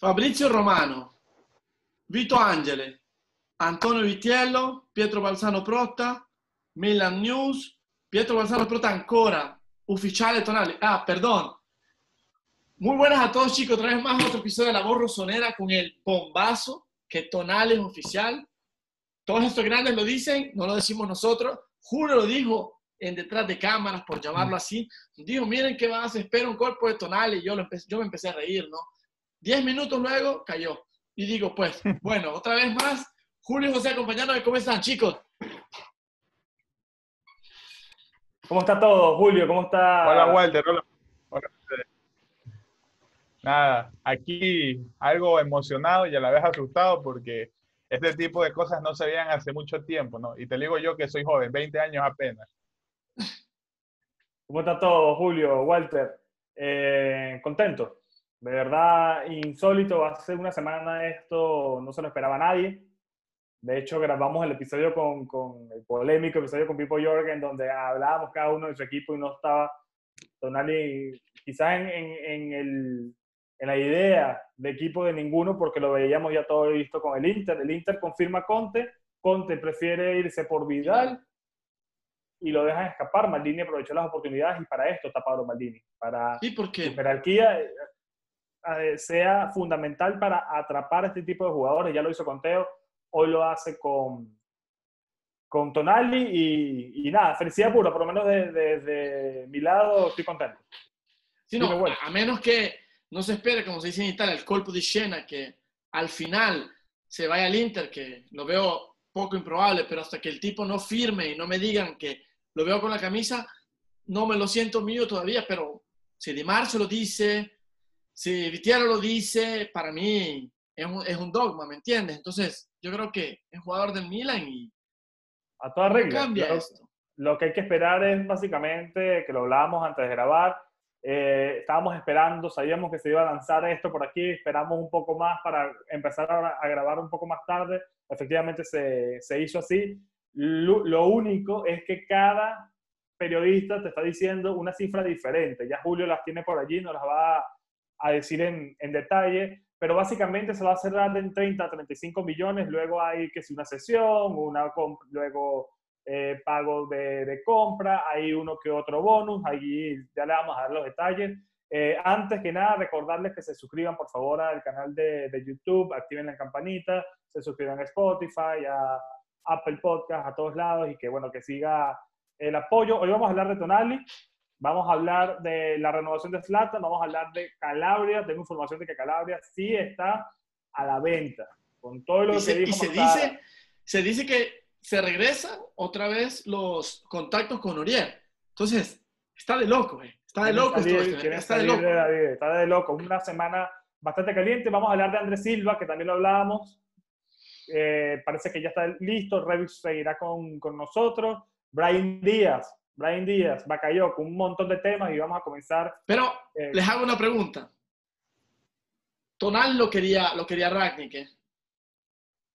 Fabrizio Romano, Vito Angele, Antonio Vitiello, Pietro Balzano Protta, Milan News, Pietro Balzano Protta ancora, ufficiale Tonali. Ah, perdón. Muy buenas a todos chicos, otra vez más otro episodio de La Voz Rosonera con el bombazo que Tonali es oficial. Todos estos grandes lo dicen, no lo decimos nosotros. Julio lo dijo en detrás de cámaras, por llamarlo así. Dijo, miren qué se espera un cuerpo de Tonali. Yo, yo me empecé a reír, ¿no? Diez minutos luego cayó. Y digo, pues, bueno, otra vez más, Julio y José acompañándome. ¿Cómo están, chicos? ¿Cómo está todo, Julio? ¿Cómo está? Hola, Walter. Hola. Hola. Nada, aquí algo emocionado y a la vez asustado porque este tipo de cosas no se veían hace mucho tiempo, ¿no? Y te digo yo que soy joven, 20 años apenas. ¿Cómo está todo, Julio, Walter? Eh, ¿Contento? De verdad, insólito. Hace una semana esto no se lo esperaba nadie. De hecho, grabamos el episodio con, con el polémico episodio con Pipo Jorgen, donde hablábamos cada uno de su equipo y no estaba Tonali quizás en, en, en, el, en, la idea de equipo de ninguno, porque lo veíamos ya todo listo con el Inter. El Inter confirma Conte, Conte prefiere irse por Vidal y lo dejan escapar. Maldini aprovechó las oportunidades y para esto está Pablo Maldini. Para sí, porque su jerarquía sea fundamental para atrapar a este tipo de jugadores. Ya lo hizo con Teo, hoy lo hace con, con Tonali y, y nada, felicidad pura, por lo menos desde de, mi lado estoy contento. Sí, no, a menos que no se espere, como se dice en Italia, el colpo de Siena, que al final se vaya al Inter, que lo veo poco improbable, pero hasta que el tipo no firme y no me digan que lo veo con la camisa, no me lo siento mío todavía, pero si Di Marzo lo dice, si Vitiero lo dice, para mí es un, es un, dogma, ¿me entiendes? Entonces, yo creo que es jugador del Milan y a toda regla. cambia lo, esto. lo que hay que esperar es básicamente, que lo hablábamos antes de grabar, eh, estábamos esperando, sabíamos que se iba a lanzar esto por aquí, esperamos un poco más para empezar a, a grabar un poco más tarde, efectivamente se, se hizo así. Lo, lo, único es que cada periodista te está diciendo una cifra diferente, ya Julio las tiene por allí, nos las va a decir en, en, detalle, pero básicamente se va a cerrar en 30 a 35 millones, luego hay que si una sesión, una luego eh, pago de, de, compra, hay uno que otro bonus, ahí ya le vamos a dar los detalles. Eh, antes que nada, recordarles que se suscriban por favor al canal de, de, YouTube, activen la campanita, se suscriban a Spotify, a Apple Podcast, a todos lados y que bueno, que siga el apoyo. Hoy vamos a hablar de Tonali, Vamos a hablar de la renovación de Zlatan, vamos a hablar de Calabria. Tengo información de que Calabria sí está a la venta. Con todo lo y que se, dijo y se dice, se dice que se regresan otra vez los contactos con Uriel. Entonces, está de loco, eh. Está de loco salir, esto, está, está de loco. De David, está de loco. Una semana bastante caliente. Vamos a hablar de Andrés Silva, que también lo hablábamos. Eh, parece que ya está listo. Revis seguirá con, con nosotros. Brian Díaz, Brian Díaz, Bacayo, un montón de temas y vamos a comenzar. Pero eh, les hago una pregunta. Tonal lo quería, lo quería Ragnick. ¿eh?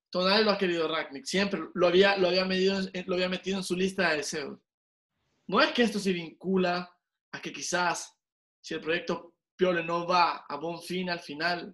Tonal lo ha querido Ragnick. Siempre lo había, lo, había medido, lo había metido en su lista de deseos. No es que esto se vincula a que quizás si el proyecto Piole no va a buen fin al final,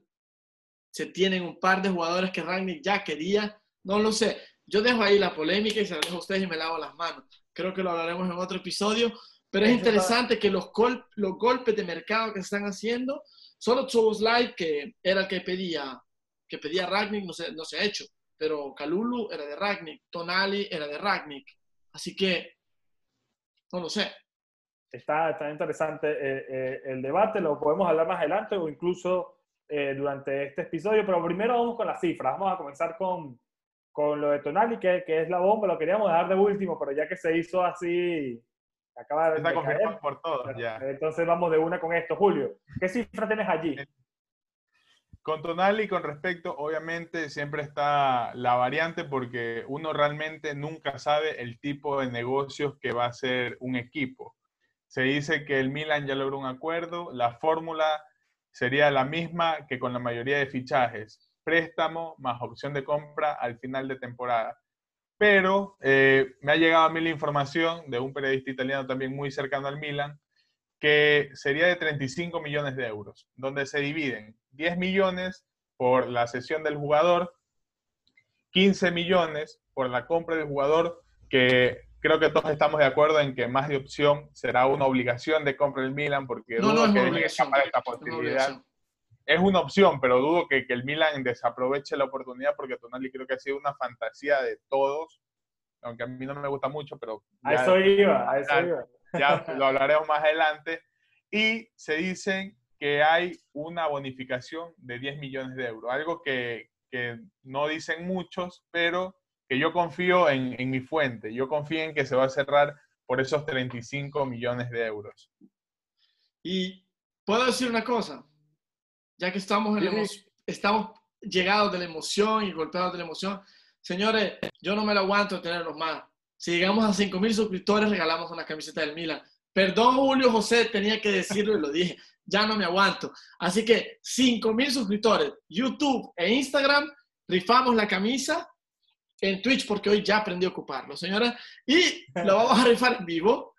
se tienen un par de jugadores que Ragnick ya quería. No lo sé. Yo dejo ahí la polémica y se la dejo a ustedes y me lavo las manos creo que lo hablaremos en otro episodio, pero es interesante que los, gol los golpes de mercado que se están haciendo, solo Live, que era el que pedía, que pedía Ragnick, no se, no se ha hecho, pero Kalulu era de Ragnick, Tonali era de Ragnick, así que, no lo sé. Está, está interesante eh, eh, el debate, lo podemos hablar más adelante o incluso eh, durante este episodio, pero primero vamos con las cifras, vamos a comenzar con, con lo de Tonali, que, que, es la bomba, lo queríamos dejar de último, pero ya que se hizo así, acaba de, caer. por todos, ya. Entonces vamos de una con esto. Julio, ¿qué cifra tienes allí? Con Tonali, con respecto, obviamente siempre está la variante porque uno realmente nunca sabe el tipo de negocios que va a hacer un equipo. Se dice que el Milan ya logró un acuerdo, la fórmula sería la misma que con la mayoría de fichajes préstamo más opción de compra al final de temporada. Pero eh, me ha llegado a mí la información de un periodista italiano también muy cercano al Milan, que sería de 35 millones de euros, donde se dividen 10 millones por la cesión del jugador, 15 millones por la compra del jugador, que creo que todos estamos de acuerdo en que más de opción será una obligación de compra del Milan, porque No, no es que obligación. esta posibilidad. Es una opción, pero dudo que, que el Milan desaproveche la oportunidad porque Tonali creo que ha sido una fantasía de todos, aunque a mí no me gusta mucho, pero A ya- eso iba, a eso ya- iba. ya lo hablaremos más adelante. Y se dicen que hay una bonificación de 10 millones de euros, algo que, que no dicen muchos, pero que yo confío en, en mi fuente. Yo confío en que se va a cerrar por esos 35 millones de euros. Y puedo decir una cosa, ya que estamos, en la estamos llegados de la emoción y golpeados de la emoción, señores, yo no me lo aguanto tenerlos más. Si llegamos a 5.000 suscriptores, regalamos una camiseta del Milan. Perdón, Julio José, tenía que decirlo y lo dije. Ya no me aguanto. Así que 5.000 suscriptores, YouTube e Instagram, rifamos la camisa en Twitch porque hoy ya aprendí a ocuparlo, señora. Y lo vamos a rifar vivo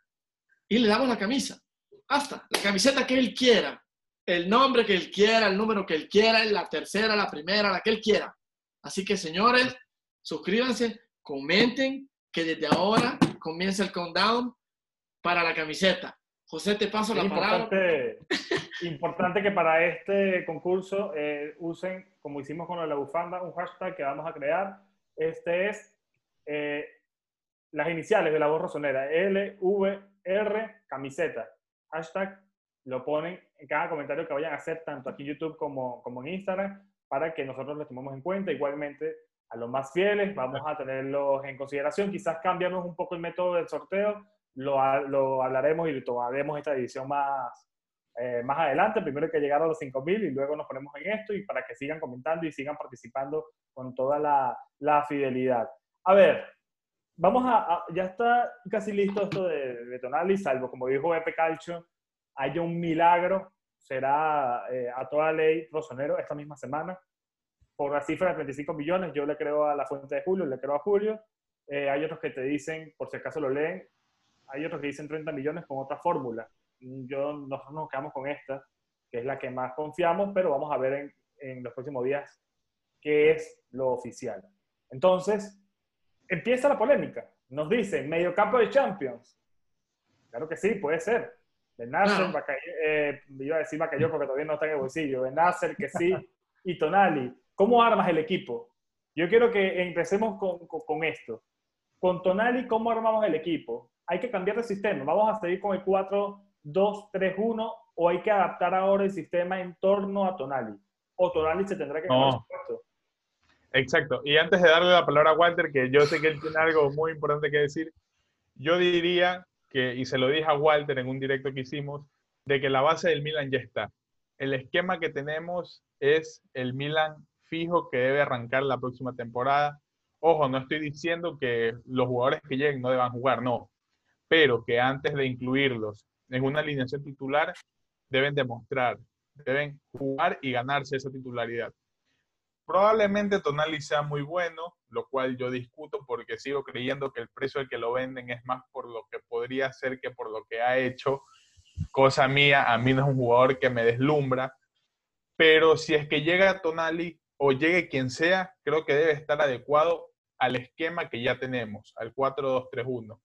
y le damos la camisa. Hasta la camiseta que él quiera, el nombre que él quiera, el número que él quiera, la tercera, la primera, la que él quiera. Así que, señores, suscríbanse, comenten, que desde ahora comienza el countdown para la camiseta. José, te paso la Es palabra. importante, importante que para este concurso eh, usen, como hicimos con la bufanda, un hashtag que vamos a crear. Este es eh, las iniciales de la voz rosonera, LVR camiseta. Hashtag lo ponen en cada comentario que vayan a hacer, tanto aquí en YouTube como, como en Instagram, para que nosotros les tomemos en cuenta. Igualmente, a los más fieles, vamos a tenerlos en consideración. Quizás cambiamos un poco el método del sorteo, lo, lo hablaremos y tomaremos esta edición más, eh, más adelante. Primero hay que llegar a los 5.000 y luego nos ponemos en esto y para que sigan comentando y sigan participando con toda la, la fidelidad. A ver, vamos a, a- ya está casi listo esto de, de Tonali, salvo como dijo Epe Calcio, haya un milagro, será eh, a toda ley Rosonero esta misma semana. Por la cifra de 35 millones, yo le creo a la fuente de Julio, le creo a Julio. Eh, hay otros que te dicen, por si acaso lo leen, hay otros que dicen 30 millones con otra fórmula. Yo, nosotros nos quedamos con esta, que es la que más confiamos, pero vamos a ver en, en los próximos días qué es lo oficial. Entonces, empieza la polémica. Nos dicen, mediocampo de Champions. Claro que sí, puede ser. Claro. Bacay- eh, iba a decir Bacayoko, porque todavía no está en el bolsillo. Benacer, que sí, y Tonali. ¿Cómo armas el equipo? Yo quiero que empecemos con, con- con esto. Con Tonali, ¿cómo armamos el equipo? Hay que cambiar de sistema. ¿Vamos a seguir con el 4-2-3-1 o hay que adaptar ahora el sistema en torno a Tonali? O Tonali se tendrá que No. puesto. Exacto. Y antes de darle la palabra a Walter, que yo sé que él tiene algo muy importante que decir, yo diría y se lo dije a Walter en un directo que hicimos, de que la base del Milan ya está. El esquema que tenemos es el Milan fijo que debe arrancar la próxima temporada. Ojo, no estoy diciendo que los jugadores que lleguen no deban jugar, no. Pero que antes de incluirlos en una alineación titular, deben demostrar, deben jugar y ganarse esa titularidad. Probablemente Tonali sea muy bueno, lo cual yo discuto porque sigo creyendo que el precio al que lo venden es más por lo que podría ser que por lo que ha hecho. Cosa mía, a mí no es un jugador que me deslumbra. Pero si es que llega Tonali o llegue quien sea, creo que debe estar adecuado al esquema que ya tenemos, al 4-2-3-1.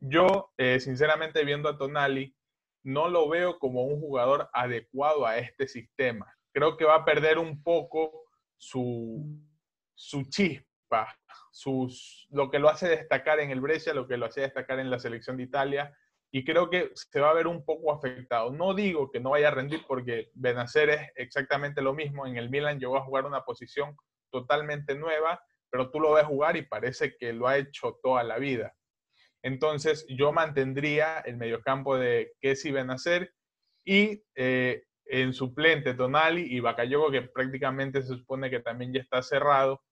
Yo, eh, sinceramente, viendo a Tonali, no lo veo como un jugador adecuado a este sistema. Creo que va a perder un poco su, su chispa, sus, lo que lo hace destacar en el Brescia, lo que lo hace destacar en la selección de Italia, y creo que se va a ver un poco afectado. No digo que no vaya a rendir porque Benacer es exactamente lo mismo. En el Milan llegó a jugar una posición totalmente nueva, pero tú lo ves jugar y parece que lo ha hecho toda la vida. Entonces yo mantendría el mediocampo de Kessi Benacer y eh, en suplente Tonali y Bakayoko, que prácticamente se supone que también ya está cerrado.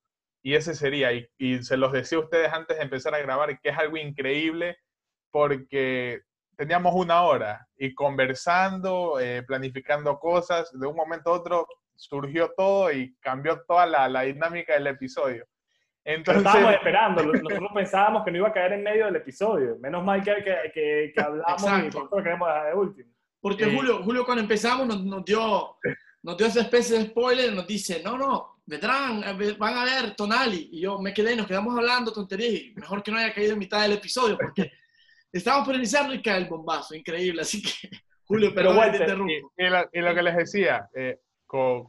Y ese sería, y, y se los decía a ustedes antes de empezar a grabar, que es algo increíble porque teníamos una hora y conversando, eh, planificando cosas, de un momento a otro surgió todo y cambió toda la, la dinámica del episodio. Entonces, estábamos esperando, nosotros pensábamos que no iba a caer en medio del episodio. Menos mal que, que, que, hablamos y Exacto. por eso lo queremos dejar de último. Porque Sí. Julio, Julio cuando empezamos nos, nos dio nos dio esa especie de spoiler, nos dice, no, no, vendrán, eh, van a ver Tonali. Y yo me quedé, nos quedamos hablando tonterías. Mejor que no haya caído en mitad del episodio, porque estábamos por y cae el bombazo, increíble. Así que, Julio, pero, bueno, te interrumpo. Y, lo, que les decía, eh,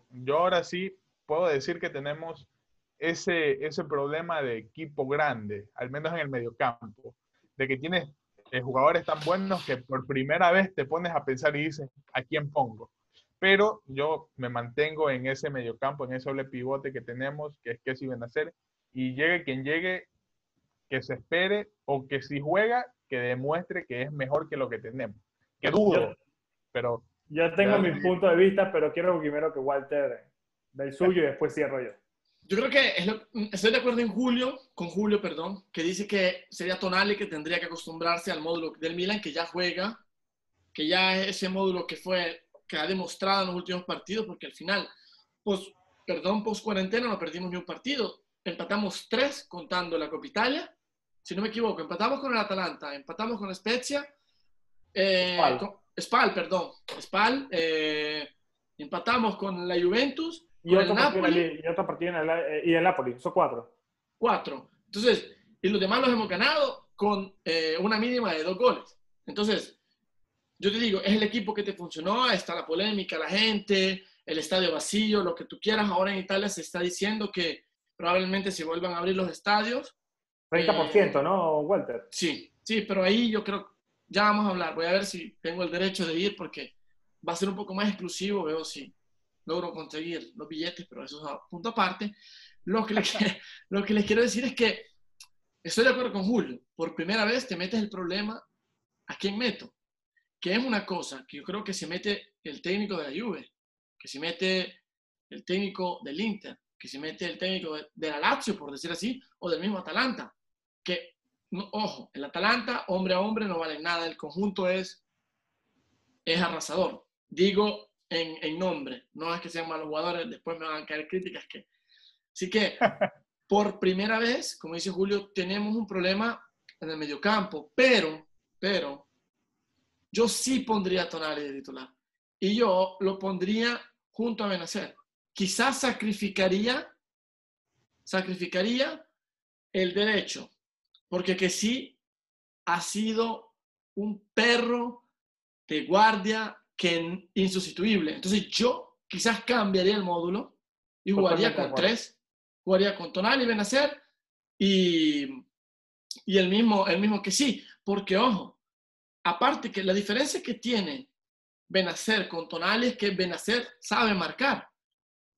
yo ahora sí puedo decir que tenemos ese, ese problema de equipo grande, al menos en el mediocampo, de que tienes eh, jugadores tan buenos que por primera vez te pones a pensar y dices, ¿a quién pongo? Pero yo me mantengo en ese mediocampo, en ese doble pivote que tenemos, que es que si ven a hacer, y llegue quien llegue, que se espere, o que si juega, que demuestre que es mejor que lo que tenemos. Que dudo, pero... Yo tengo mi punto de vista, pero quiero primero que Walter del suyo y después cierro yo. Yo creo que estoy de acuerdo en Julio, con Julio, perdón, que dice que sería Tonali que tendría que acostumbrarse al módulo del Milan, que ya juega, que ya es ese módulo que fue, que ha demostrado en los últimos partidos, porque al final, pues, perdón, post cuarentena no perdimos ni un partido, empatamos tres contando la Copa Italia, si no me equivoco, empatamos con el Atalanta, empatamos con Spezia, eh, Spal. perdón, Spal, eh, empatamos con la Juventus y otro, Napoli, y otro partido en el, eh, y el Napoli, son cuatro. Cuatro. Entonces, y los demás los hemos ganado con eh, una mínima de dos goles. Entonces, yo te digo, es el equipo que te funcionó, está la polémica, la gente, el estadio vacío, lo que tú quieras. Ahora en Italia se está diciendo que probablemente se vuelvan a abrir los estadios. 30%, eh, ¿no, Walter? Sí, sí, pero ahí yo creo, ya vamos a hablar. Voy a ver si tengo el derecho de ir porque va a ser un poco más exclusivo, veo si logro conseguir los billetes, pero eso es a punto aparte. Lo que, les, lo que les quiero decir es que estoy de acuerdo con Julio. Por primera vez te metes el problema a quién meto, que es una cosa que yo creo que se mete el técnico de la Juve, que se mete el técnico del Inter, que se mete el técnico de, la Lazio, por decir así, o del mismo Atalanta. Que, ojo, el Atalanta, hombre a hombre, no vale nada. El conjunto es, es arrasador. Digo, en, nombre. No es que sean malos jugadores, después me van a caer críticas que... Así que, por primera vez, como dice Julio, tenemos un problema en el mediocampo, pero, pero, yo sí pondría a Tonali de titular. Y yo lo pondría junto a Benacer. Quizás sacrificaría, sacrificaría el derecho, porque que sí ha sido un perro de guardia que insustituible. Entonces yo quizás cambiaría el módulo y jugaría con tres, jugaría con Tonali, Benacer y, y el, mismo, el mismo que sí, porque ojo, aparte que la diferencia que tiene Benacer con Tonali es que Benacer sabe marcar.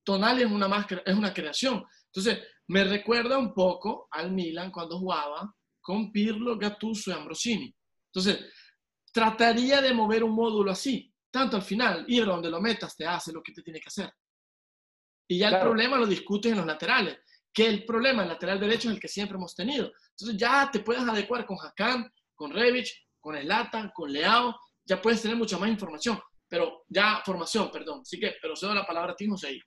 Tonali es una, es una creación. Entonces, me recuerda un poco al Milan cuando jugaba con Pirlo, Gattuso y Ambrosini. Entonces, trataría de mover un módulo así. Tanto al final, ir donde lo metas te hace lo que te tiene que hacer. Y ya el problema lo discutes en los laterales, que el problema en lateral derecho es el que siempre hemos tenido. Entonces ya te puedes adecuar con Hakan, con Revich, con Elatan, con Leao, ya puedes tener mucha más información, pero ya formación, perdón. Así que, pero cedo la palabra a ti, José.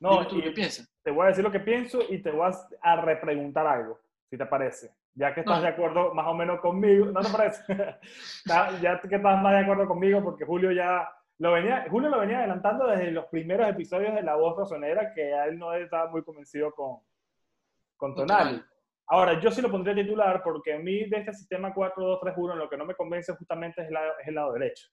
No, tú qué piensas. Te voy a decir lo que pienso y te voy a repreguntar algo, si te parece. Ya que estás de acuerdo más o menos conmigo, ¿no te parece? ya que estás más de acuerdo conmigo, porque Julio ya lo venía, Julio lo venía adelantando desde los primeros episodios de La Voz Rosonera, que a él no estaba muy convencido con, con Tonali. Ahora, yo sí lo pondría titular porque a mí de este sistema 4-2-3-1 lo que no me convence justamente es el, lado, es el lado derecho.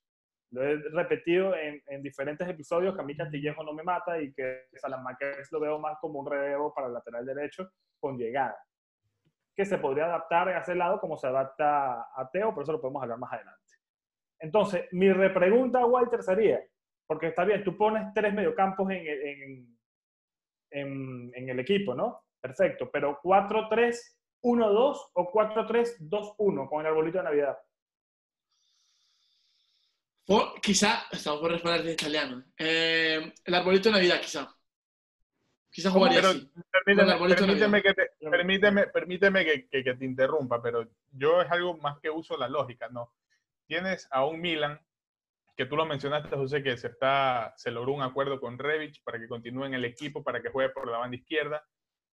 Lo he repetido en, en, diferentes episodios que a mí Castillejo no me mata y que Salamanqués lo veo más como un relevo para el lateral derecho con llegada que se podría adaptar a ese lado como se adapta a Teo, por eso lo podemos hablar más adelante. Entonces, mi repregunta, Walter, sería, porque está bien, tú pones tres mediocampos en, en, en, en el equipo, ¿no? Perfecto, pero 4-3-1-2 o 4-3-2-1 con el arbolito de Navidad. Quizá, estamos por responder en italiano, eh, el arbolito de Navidad, quizá. Quizás jugaría así. Permíteme, que te, permíteme, permíteme que, que, te interrumpa, pero yo es algo más que uso la lógica, ¿no? Tienes a un Milan, que tú lo mencionaste, José, que se, está, se logró un acuerdo con Revich para que continúe en el equipo, para que juegue por la banda izquierda.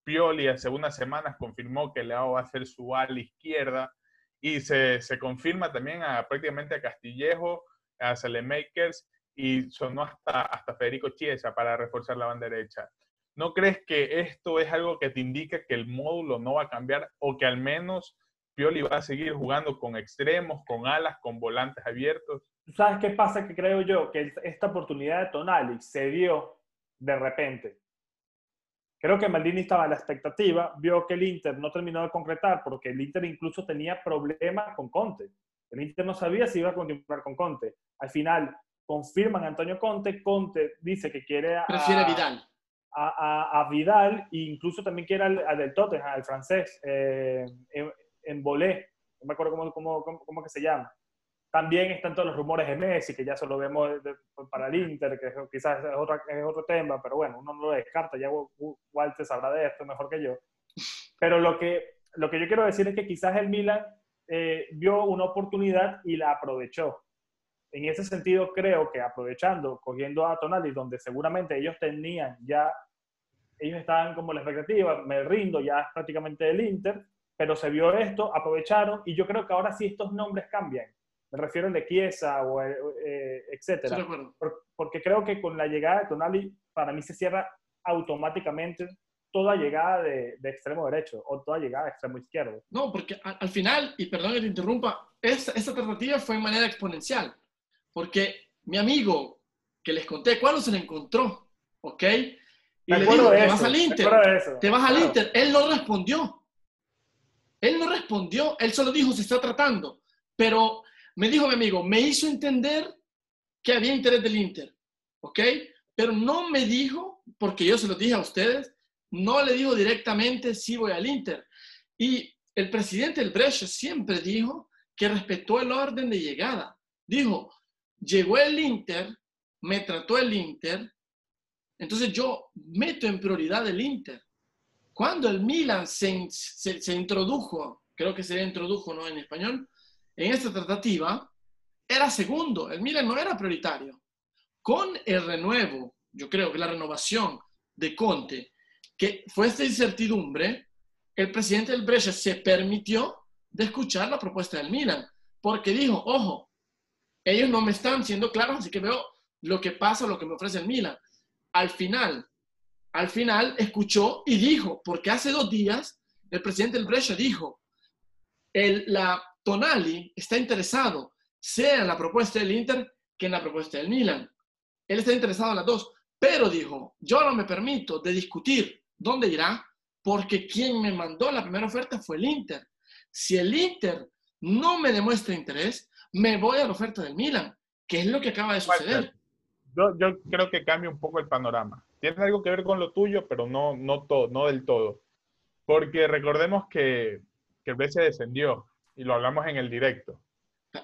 Pioli hace unas semanas confirmó que Leao va a ser su ala izquierda y se, se confirma también a, prácticamente a Castillejo, a Selemakers y sonó hasta, hasta Federico Chiesa para reforzar la banda derecha. ¿No crees que esto es algo que te indica que el módulo no va a cambiar o que al menos Pioli va a seguir jugando con extremos, con alas, con volantes abiertos? ¿Sabes qué pasa? Que creo yo que esta oportunidad de Tonali se dio de repente. Creo que Maldini estaba a la expectativa, vio que el Inter no terminó de concretar porque el Inter incluso tenía problemas con Conte. El Inter no sabía si iba a continuar con Conte. Al final confirman a Antonio Conte, Conte dice que quiere a, Prefiere Vidal. A, a, Vidal e incluso también quiere al, del Tottenham, al francés, eh, en, en Bolé, no me acuerdo cómo, cómo, cómo, cómo que se llama. También están todos los rumores de Messi, que ya solo vemos para el Inter, que quizás es otro, es otro tema, pero bueno, uno no lo descarta, ya Walter sabrá de esto mejor que yo. Pero lo que, lo que yo quiero decir es que quizás el Milan eh, vio una oportunidad y la aprovechó. En ese sentido, creo que aprovechando, cogiendo a Tonali, donde seguramente ellos tenían ya, ellos estaban como la expectativa, me rindo ya es prácticamente del Inter, pero se vio esto, aprovecharon, y yo creo que ahora sí estos nombres cambian. Me refiero a de Chiesa o eh, eh, etcétera. porque creo que con la llegada de Tonali, para mí se cierra automáticamente toda llegada de, extremo derecho o toda llegada de extremo izquierdo. No, porque al, final, y perdón que te interrumpa, esta, esta alternativa fue de manera exponencial. Porque mi amigo que les conté, ¿cuándo se le encontró? ¿Ok? Y le dijo, te vas al Inter. Te vas al Inter. Él no respondió. Él no respondió. Él solo dijo, se está tratando. Pero me dijo mi amigo, me hizo entender que había interés del Inter. ¿Ok? Pero no me dijo, porque yo se lo dije a ustedes, no le dijo directamente si voy al Inter. Y el presidente del Brescia siempre dijo que respetó el orden de llegada. Dijo, llegó el Inter, me trató el Inter, entonces yo meto en prioridad el Inter. Cuando el Milan se, se, introdujo, creo que se introdujo ¿no? en español, en esta tratativa, era segundo, el Milan no era prioritario. Con el renuevo, yo creo que la renovación de Conte que fue esta incertidumbre, el presidente del Brescia se permitió de escuchar la propuesta del Milan, porque dijo, ojo, ellos no me están siendo claros, así que veo lo que pasa, lo que me ofrece el Milan. Al final, al final escuchó y dijo, porque hace dos días el presidente del Brescia dijo, el, la Tonali está interesado, sea en la propuesta del Inter que en la propuesta del Milan. Él está interesado en las dos, pero dijo, yo no me permito de discutir ¿Dónde irá? Porque quien me mandó la primera oferta fue el Inter. Si el Inter no me demuestra interés, me voy a la oferta del Milan, que es lo que acaba de suceder. Yo, yo creo que cambia un poco el panorama. Tiene algo que ver con lo tuyo, pero no, no, todo, no del todo. Porque recordemos que, que el BC descendió, y lo hablamos en el directo.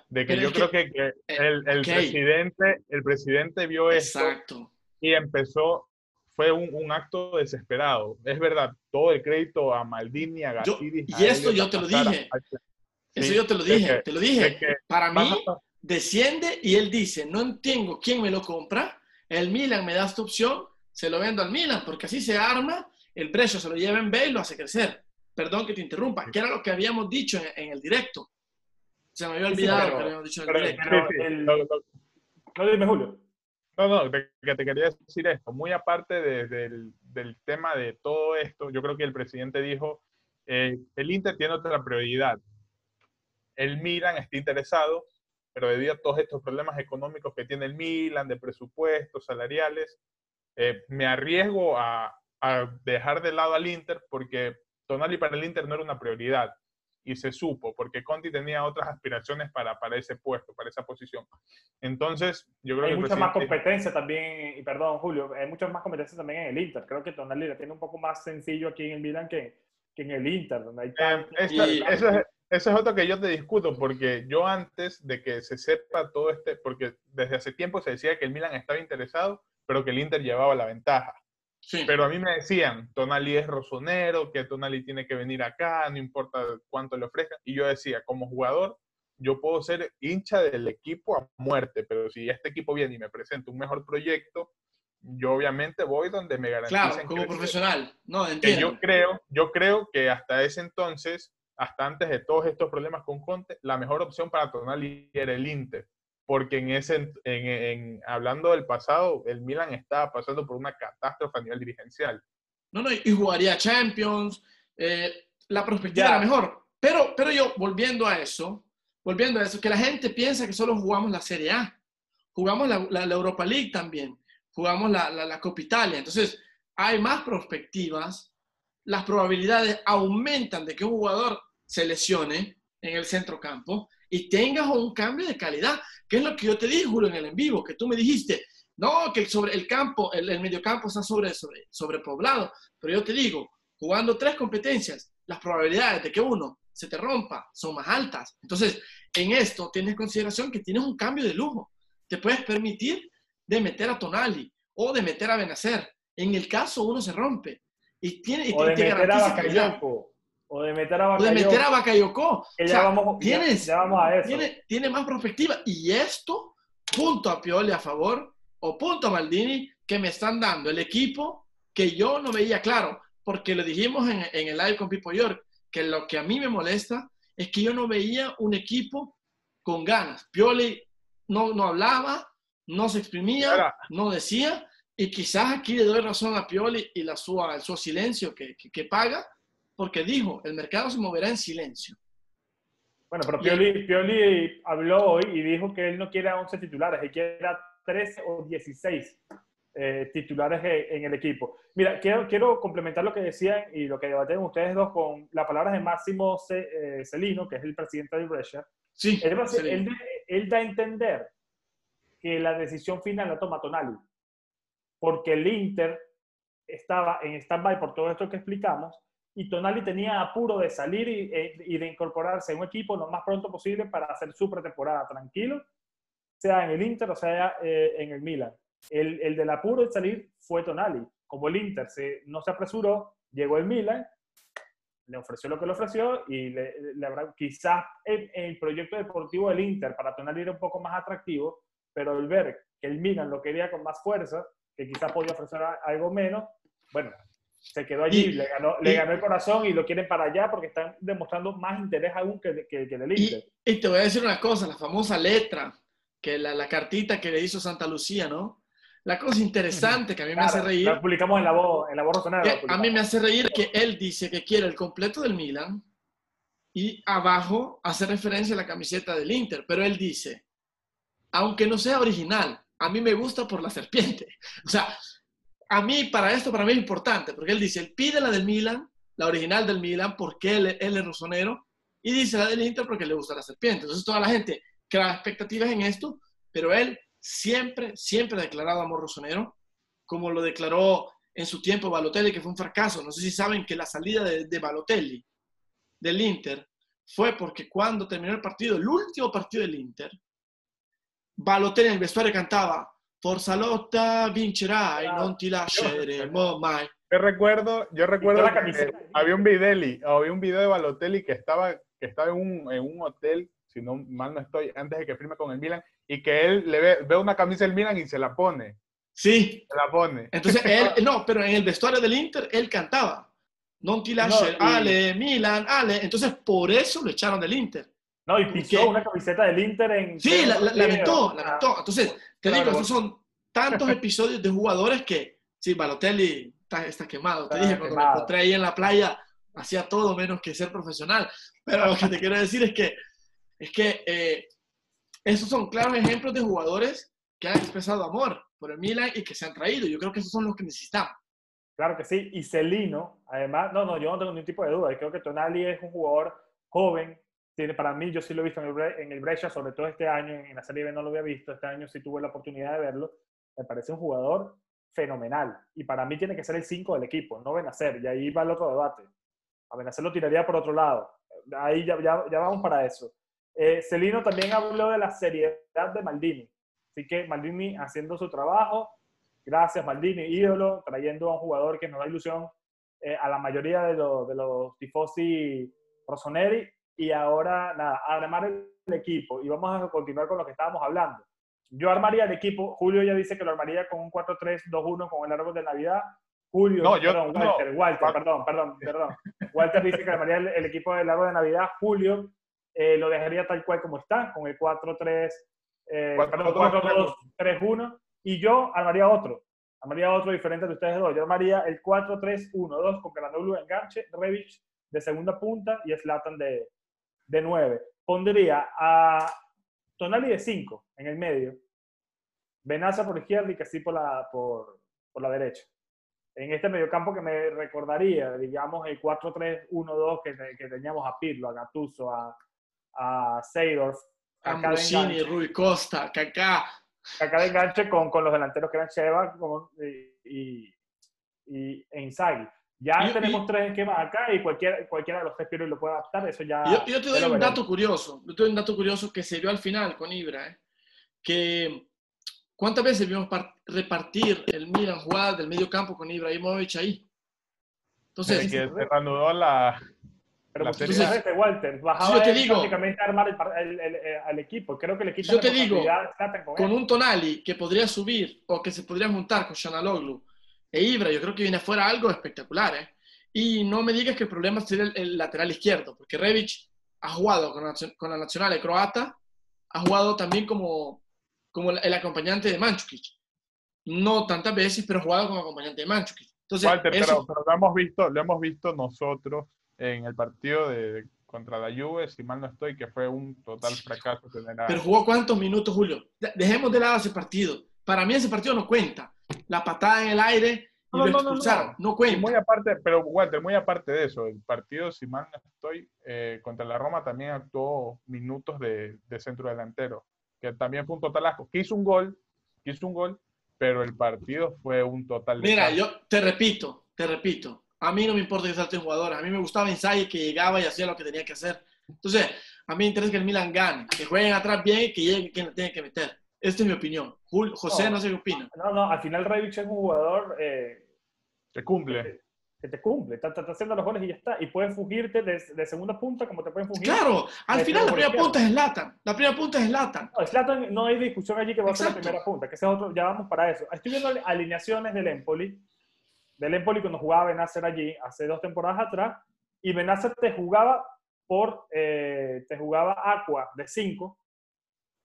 De que yo creo que, eh, el, el presidente, el presidente vio esto y empezó fue un, acto desesperado. Es verdad, todo el crédito a Maldini, a Gattuso. Y esto yo te lo dije. Eso yo te lo dije, te lo dije. Para mí, desciende y él dice, no tengo quién me lo compra, el Milan me da esta opción, se lo vendo al Milan, porque así se arma, el precio se lo lleva en B y lo hace crecer. Perdón que te interrumpa, que era lo que habíamos dicho en, el directo. Se me había olvidado lo que habíamos dicho en el directo. no, dime, Julio. No, no, que te quería decir esto. Muy aparte del, tema de todo esto, yo creo que el presidente dijo, eh, el Inter tiene otra prioridad. El Milan está interesado, pero debido a todos estos problemas económicos que tiene el Milan, de presupuestos, salariales, eh, me arriesgo a, a, dejar de lado al Inter porque Tonali para el Inter no era una prioridad y se supo, porque Conti tenía otras aspiraciones para, para ese puesto, para esa posición. Entonces, yo creo hay que... Hay mucha más competencia también, y perdón, Julio, hay mucha más competencia también en el Inter. Creo que Tonali la tiene un poco más sencillo aquí en el Milan que, que en el Inter, donde hay eh, eso, es, eso es otro que yo te discuto, porque yo antes de que se sepa todo este, porque desde hace tiempo se decía que el Milan estaba interesado, pero que el Inter llevaba la ventaja. Pero a mí me decían, Tonali es rosonero, que Tonali tiene que venir acá, no importa cuánto le ofrezcan. Y yo decía, como jugador, yo puedo ser hincha del equipo a muerte, pero si este equipo viene y me presenta un mejor proyecto, yo obviamente voy donde me garanticen. Claro, como profesional, no, entiendo. yo creo, yo creo que hasta ese entonces, hasta antes de todos estos problemas con Conte, la mejor opción para Tonali era el Inter porque en ese, en, hablando del pasado, el Milan estaba pasando por una catástrofe a nivel dirigencial. No, no, y jugaría Champions, eh, la perspectiva era mejor. Pero, pero yo, volviendo a eso, volviendo a eso, que la gente piensa que solo jugamos la Serie A, jugamos la, la, Europa League también, jugamos la, la, Copa Italia. Entonces, hay más perspectivas, las probabilidades aumentan de que un jugador se lesione en el centro campo y tengas un cambio de calidad, que es lo que yo te dije, Julio, en el en vivo, que tú me dijiste, no, que sobre el campo, el, el mediocampo está sobre, sobre, sobrepoblado, pero yo te digo, jugando tres competencias, las probabilidades de que uno se te rompa son más altas. Entonces, en esto tienes consideración que tienes un cambio de lujo. Te puedes permitir de meter a Tonali o de meter a Benacer. En el caso uno se rompe. Y tiene, o, de meter a o de meter a Bakayoko. O de meter a Bakayoko. ya, vamos, tienes, ya, vamos a eso. Tiene, tiene más perspectiva. Y esto, punto a Pioli a favor o punto a Maldini, que me están dando el equipo que yo no veía claro. Porque lo dijimos en, en el live con Pipo York que lo que a mí me molesta es que yo no veía un equipo con ganas. Pioli no, no hablaba, no se exprimía, no decía, y quizás aquí le doy razón a Pioli y la su, el su silencio que, que, paga, porque dijo, el mercado se moverá en silencio. Bueno, pero Pioli, Pioli habló hoy y dijo que él no quiere 11 titulares, él quiere 13 o 16 eh, titulares en el equipo. Mira, quiero, quiero complementar lo que decían y lo que debaten ustedes dos con las palabras de Máximo eh, Celino, que es el presidente de Brescia. Sí, él, él, da a entender que la decisión final la toma Tonali, porque el Inter estaba en stand-by por todo esto que explicamos y Tonali tenía apuro de salir y, eh, y, de incorporarse a un equipo lo más pronto posible para hacer su pretemporada tranquilo, sea en el Inter o sea en el Milan. El, el del apuro de salir fue Tonali. Como el Inter no se apresuró, llegó el Milan, le ofreció lo que le ofreció y le, quizás el, el, proyecto deportivo del Inter para Tonali era un poco más atractivo, pero el ver que el Milan lo quería con más fuerza, que quizás podía ofrecer algo menos, bueno, se quedó allí, le, ganó, le ganó el corazón y lo quieren para allá porque están demostrando más interés aún que, que, que del Inter. Y, y, te voy a decir una cosa, la famosa letra, que la, la cartita que le hizo Santa Lucía, ¿no? La cosa interesante que a mí me hace reír. La publicamos en la voz, en la voz A mí me hace reír que él dice que quiere el completo del Milan y abajo hace referencia a la camiseta del Inter, pero él dice, aunque no sea original, a mí me gusta por la serpiente. O sea, a mí, para esto, para mí es importante, porque él dice, él pide la del Milan, la original del Milan, porque él, él es rosonero, y dice la del Inter porque le gusta la serpiente. Entonces toda la gente crea expectativas en esto, pero él siempre, siempre ha declarado amor rosonero, como lo declaró en su tiempo Balotelli, que fue un fracaso. No sé si saben que la salida de, de Balotelli del Inter fue porque cuando terminó el partido, el último partido del Inter, Balotelli en el vestuario cantaba Forza lotta vincerai, ah, non ti lasceremo mai. Yo recuerdo, yo recuerdo que había un video, había un video de Balotelli que estaba, que estaba en, un, en un hotel, si no mal no estoy, antes de que firme con el Milan, y que él le ve, ve una camisa del Milan y se la pone. Sí. Se la pone. Entonces, él, no, pero en el vestuario del Inter, él cantaba. Non ti lascio, Ale, Milan, Ale. Entonces, por eso lo echaron del Inter. No, y pisó una camiseta del Inter en... Sí, la, la, lamentó, lamentó. Entonces, te digo, esos son tantos episodios de jugadores que, sí, Balotelli está, está quemado. Te dije, cuando me encontré ahí en la playa, hacía todo menos que ser profesional. Pero lo que te quiero decir es que, es que eh, esos son claros ejemplos de jugadores que han expresado amor por el Milan y que se han traído. Yo creo que esos son los que necesitamos. Claro que sí. Y Celino, además, no, no, yo no tengo ningún tipo de duda. Yo creo que Tonali es un jugador joven. Tiene, para mí, yo sí lo he visto en el, en el Brescia, sobre todo este año, en la Serie B no lo había visto, este año sí tuve la oportunidad de verlo. Me parece un jugador fenomenal. Y para mí tiene que ser el 5 del equipo, no Benacer. Y ahí va el otro debate. A Benacer lo tiraría por otro lado. Ahí ya, ya, ya vamos para eso. Eh, Celino también habló de la seriedad de Maldini. Así que Maldini haciendo su trabajo. Gracias, Maldini, ídolo, trayendo a un jugador que nos da ilusión eh, a la mayoría de, los, de los tifosi rosoneri. Y ahora, nada, armar el equipo. Y vamos a continuar con lo que estábamos hablando. Yo armaría el equipo. Julio ya dice que lo armaría con un 4-3-2-1 con el árbol de Navidad. Julio, no, yo, perdón, Walter, Walter, perdón, perdón, perdón. Walter dice que armaría el, el equipo del árbol de Navidad. Julio eh, lo dejaría tal cual como está, con el 4-3-3, eh, 4-2, perdón, 4-2, 3-1. Y yo armaría otro. Armaría otro diferente de ustedes dos. Yo armaría el 4-3-1-2 con Granoglu de enganche, Revich de segunda punta y Slatan de, de 9. Pondría a Tonali de 5 en el medio, Benaza por izquierda y Casí por la, por, por la derecha. En este mediocampo que me recordaría, digamos, el 4-3-1-2 que, que teníamos a Pirlo, a Gattuso, a, a Seydorf, Ambrosini. Rui Costa, Kaká. Kaká de enganche con, con los delanteros que eran Sheva con- y, y, y e Inzaghi. Ya Y- tenemos y- tres esquemas acá y cualquiera, cualquiera de los tres lo puede adaptar, eso ya... Yo, yo te doy un veremos. dato curioso, yo te doy un dato curioso que se vio al final con Ibra, ¿eh? que ¿cuántas veces vimos par- repartir el Milan jugadas del medio campo con Ibrahimovic ahí? Entonces, que se reanudó la, Pero La serie- veces, Walter, bajaba yo te él digo- prácticamente a armar el el- el- el- al equipo. Creo que le quita Yo te digo, con con un Tonali que podría subir o que se podría juntar con Shanaloglu e Ibra, yo creo que viene afuera algo espectacular, ¿eh? Y no me digas que el problema sería el, el lateral izquierdo, porque Revic ha jugado con la, con la nacional croata, ha jugado también como, como el, el acompañante de Manchukic. No tantas veces, pero ha jugado como acompañante de Manchukic. Entonces, Walter, eso- pero, pero lo hemos visto, lo hemos visto nosotros en el partido de contra la Juve, si mal no estoy, que fue un total fracaso tener a- pero jugó cuántos minutos, Julio. De- Dejemos de lado ese partido. Para mí ese partido no cuenta. La patada en el aire y No, lo no, no, no. expulsaron. No, cuenta. muy aparte, pero Walter, muy aparte de eso, el partido, si mal no estoy, eh, contra la Roma también actuó minutos de, de centro delantero, que también fue un total asco. Que hizo un gol, que hizo un gol, pero el partido fue un total Mira, yo te repito, te repito. A mí no me importa que salten jugadores. A mí me gustaba Inzaghi que llegaba y hacía lo que tenía que hacer. Entonces, a mí me interesa que el Milan gane, que jueguen atrás bien y que llegue quien le tiene que meter. Esta es mi opinión. Jul- José, No. no sé qué opina. No, no, al final Rebic es un jugador eh, Se cumple. que te cumple, está, está haciendo los goles y ya está. Y puedes fugirte de, de segunda punta como te pueden fugir. Claro, al final la primera punta es Latan. La primera punta es Latan. No, Zlatan, no hay discusión allí que va a ser la primera punta, que ese es otro, ya vamos para eso. Estoy viendo alineaciones del Empoli, del Empoli cuando jugaba Benacer allí, hace dos temporadas atrás, y Benacer te jugaba por, eh, te jugaba Aqua de 5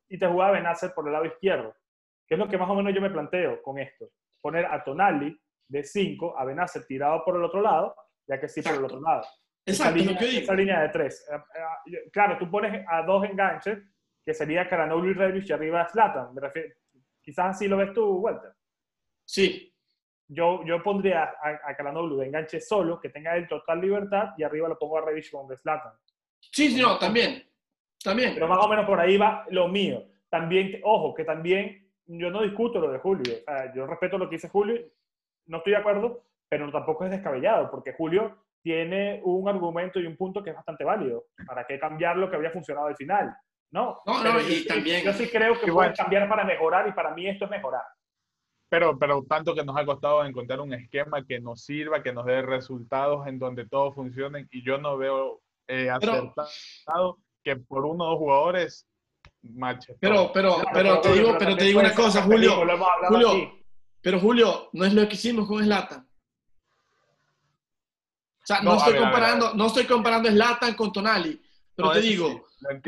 y te jugaba Benacer por el lado izquierdo, que es lo que más o menos yo me planteo con esto. Poner a Tonali de 5, a Benacer tirado por el otro lado, ya que sí por el otro lado. Esa Exacto, línea, que yo digo. esa línea de tres. Eh, eh, Claro, tú pones a dos enganches, que sería Caranoglu y Rebic, y arriba Slatan. Me refiero, quizás así lo ves tú, Walter. Sí, Yo, yo pondría a, a Caranoglu de enganche solo, que tenga el total libertad, y arriba lo pongo a Rebic con Slatan. sí, sí, no, también. También. Pero más o menos por ahí va lo mío. También, ojo, que también yo no discuto lo de Julio. O sea, yo respeto lo que dice Julio, no estoy de acuerdo, pero tampoco es descabellado, porque Julio tiene un argumento y un punto que es bastante válido. ¿Para qué cambiar lo que había funcionado al final? No, No, Pero no, yo y también- Yo sí creo que pueden cambiar para mejorar y para mí esto es mejorar. Pero, pero tanto que nos ha costado encontrar un esquema que nos sirva, que nos dé resultados en donde todos funcionen y yo no veo eh, Pero- acertado que por uno o dos jugadores matche. Pero, pero, pero te digo, pero te digo una cosa, Julio. Julio. Pero Julio, no es lo que hicimos con Slatan. O sea, no, estoy comparando, no estoy comparando Slatan con Tonali, pero te digo,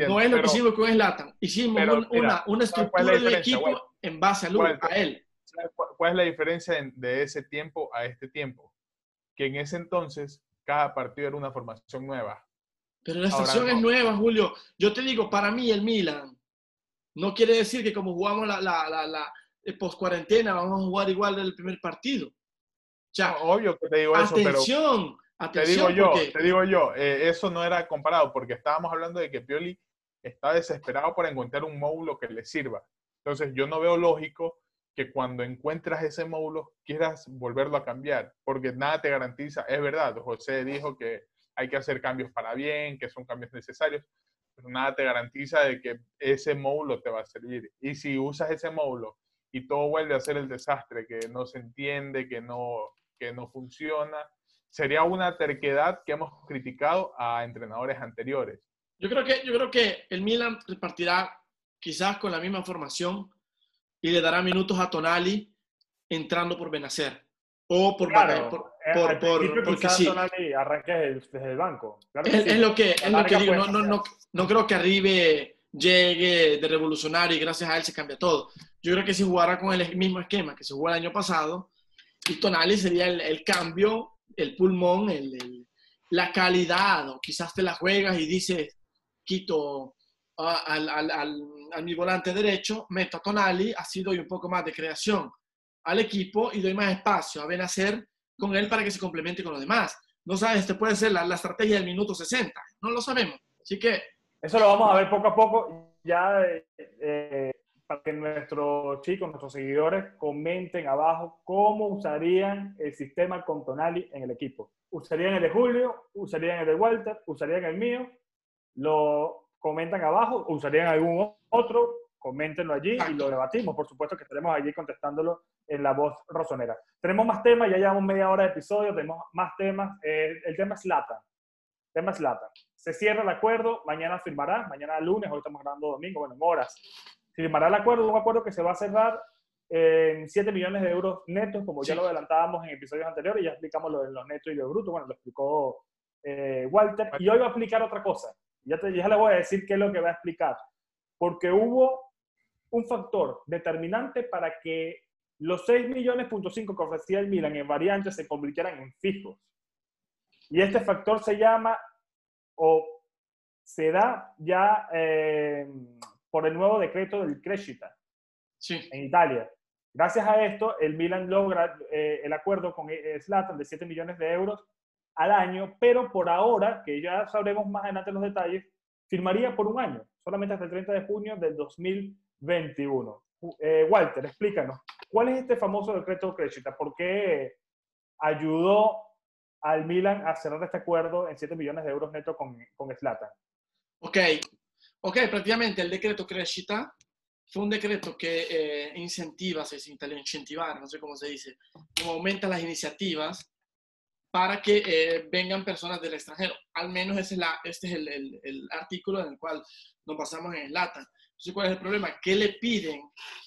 no es lo que hicimos con Slatan. Hicimos una, una ¿sabes cuál es estructura la de diferencia, equipo en base a, él. ¿Sabes cu- ¿Cuál es la diferencia en- de ese tiempo a este tiempo? Que en ese entonces cada partido era una formación nueva. Pero la estación no. es nueva, Julio. Yo te digo, para mí el Milan no quiere decir que como jugamos la, la, la, la post cuarentena vamos a jugar igual del primer partido. O sea, No, obvio que te digo eso, pero atención, te atención, digo yo, porque te digo yo, eh, eso no era comparado porque estábamos hablando de que Pioli está desesperado por encontrar un módulo que le sirva. Entonces yo no veo lógico que cuando encuentras ese módulo quieras volverlo a cambiar, porque nada te garantiza, es verdad, José dijo que hay que hacer cambios para bien, que son cambios necesarios, pero nada te garantiza de que ese módulo te va a servir. Y si usas ese módulo y todo vuelve a ser el desastre, que no se entiende, que no, que no funciona, sería una terquedad que hemos criticado a entrenadores anteriores. yo creo que yo creo que el Milan repartirá quizás con la misma formación y le dará minutos a Tonali entrando por Benacer o por, Claro, por- por- al por- principio porque sí. Tonali arranque desde, el banco. Claro Es, sí. es lo que, es lo que digo. No, no, no, no creo que arribe llegue de revolucionario y gracias a él se cambia todo. Yo creo que si jugara con el mismo esquema que se jugó el año pasado, y Tonali sería el, cambio, el pulmón, el, la calidad, o quizás te la juegas y dices, quito al, al, al, mi volante derecho, meto a Tonali, así doy un poco más de creación al equipo y doy más espacio a Benacer con él para que se complemente con los demás. No sabes, este puede ser la, la estrategia del minuto 60, no lo sabemos. Así que... Eso lo vamos a ver poco a poco, ya eh, para que nuestros chicos, nuestros seguidores comenten abajo cómo usarían el sistema con Tonali en el equipo. ¿Usarían el de Julio? ¿Usarían el de Walter? ¿Usarían el mío? Lo comentan abajo, usarían algún otro, coméntenlo allí y lo debatimos. Por supuesto que estaremos allí contestándolo en la voz rosonera. Tenemos más temas, ya llevamos media hora de episodio, tenemos más temas. Eh, el tema es Lata. El tema es Lata. Se cierra el acuerdo, mañana firmará, mañana lunes, hoy estamos grabando domingo, bueno, en horas. Firmará el acuerdo, un acuerdo que se va a cerrar en 7 millones de euros netos, como ya lo adelantábamos en episodios anteriores, ya explicamos lo de los netos y lo brutos, bueno, lo explicó eh, Walter, y hoy va a explicar otra cosa. Ya, te, ya le voy a decir qué es lo que va a explicar. Porque hubo un factor determinante para que los 6 millones punto que ofrecía el Milan en variantes se convirtieran en fijos. Y este factor se llama o se da ya eh, por el nuevo decreto del Crescita sí. en Italia. Gracias a esto, el Milan logra eh, el acuerdo con Slatan de 7 millones de euros al año, pero por ahora, que ya sabremos más adelante los detalles, firmaría por un año, solamente hasta el 30 de junio del 2021. Eh, Walter, explícanos, ¿cuál es este famoso decreto Crescita? ¿Por qué ayudó al Milan a cerrar este acuerdo en 7 millones de euros neto con, con Slatan? Ok, ok, prácticamente el decreto Crescita fue un decreto que eh, incentiva, se dice en incentivar, no sé cómo se dice, como aumenta las iniciativas para que eh, vengan personas del extranjero. Al menos ese es la, este es el, el, el, artículo en el cual nos basamos en el LATA. Entonces, ¿cuál es el problema? ¿Qué le piden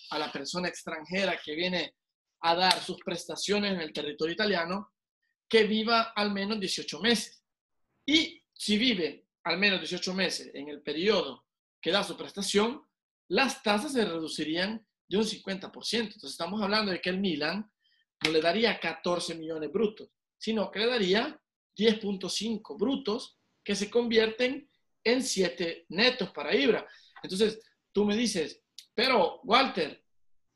a la persona extranjera que viene a dar sus prestaciones en el territorio italiano que viva al menos 18 meses? Y si vive al menos 18 meses en el periodo que da su prestación, las tasas se reducirían de un 50%. Entonces estamos hablando de que el Milan no le daría 14 millones brutos, sino que le daría 10.5 brutos que se convierten en 7 netos para Ibra. Entonces, tú me dices, pero Walter,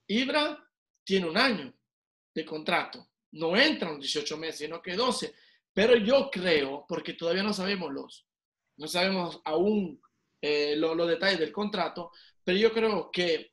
Ibra tiene un año de contrato, no entran 18 meses, sino que 12. Pero yo creo, porque todavía no sabemos los, no sabemos aún eh, los detalles del contrato, pero yo creo que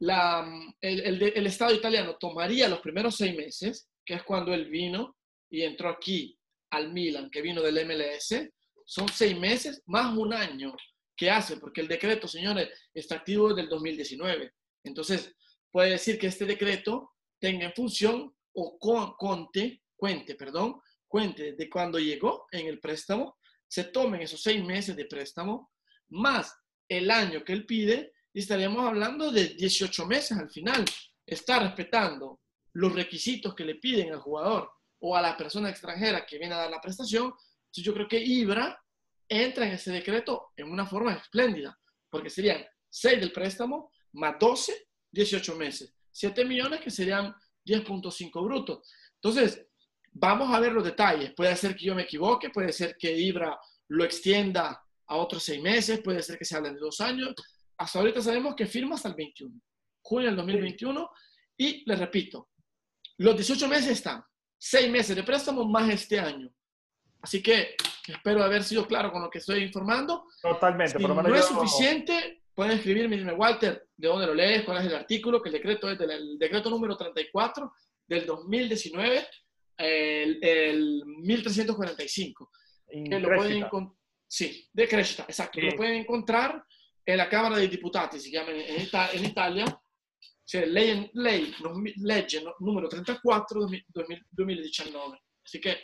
la, el, el, el, Estado italiano tomaría los primeros seis meses, que es cuando él vino y entró aquí al Milan, que vino del MLS, son seis meses más un año ¿Qué hace? Porque el decreto, señores, está activo desde el 2019. Entonces, puede decir que este decreto tenga en función o con, conte, cuente, perdón, cuente de cuando llegó en el préstamo, se tomen esos seis meses de préstamo, más el año que él pide, y estaríamos hablando de 18 meses al final. Está respetando los requisitos que le piden al jugador o a la persona extranjera que viene a dar la prestación. Entonces yo creo que Ibra entra en ese decreto en una forma espléndida, porque serían 6 del préstamo más 12, 18 meses. 7 millones que serían 10.5 brutos. Entonces, vamos a ver los detalles. Puede ser que yo me equivoque, puede ser que Ibra lo extienda a otros 6 meses, puede ser que se hablen de 2 años. Hasta ahorita sabemos que firma hasta el 21, junio del 2021. Y les repito, los 18 meses están, 6 meses de préstamo más este año. Así que Espero haber sido claro con lo que estoy informando. Totalmente. Si no es suficiente, pueden escribirme y Walter, ¿de dónde lo lees? ¿Cuál es el artículo? Que el decreto es del decreto número 34 del 2019, el, el 1345. Que lo pueden sí, de exacto. Lo pueden encontrar en la Cámara dei Diputati, si llama en, en Italia. C'è ley, ley, legge número 34 2019. Así que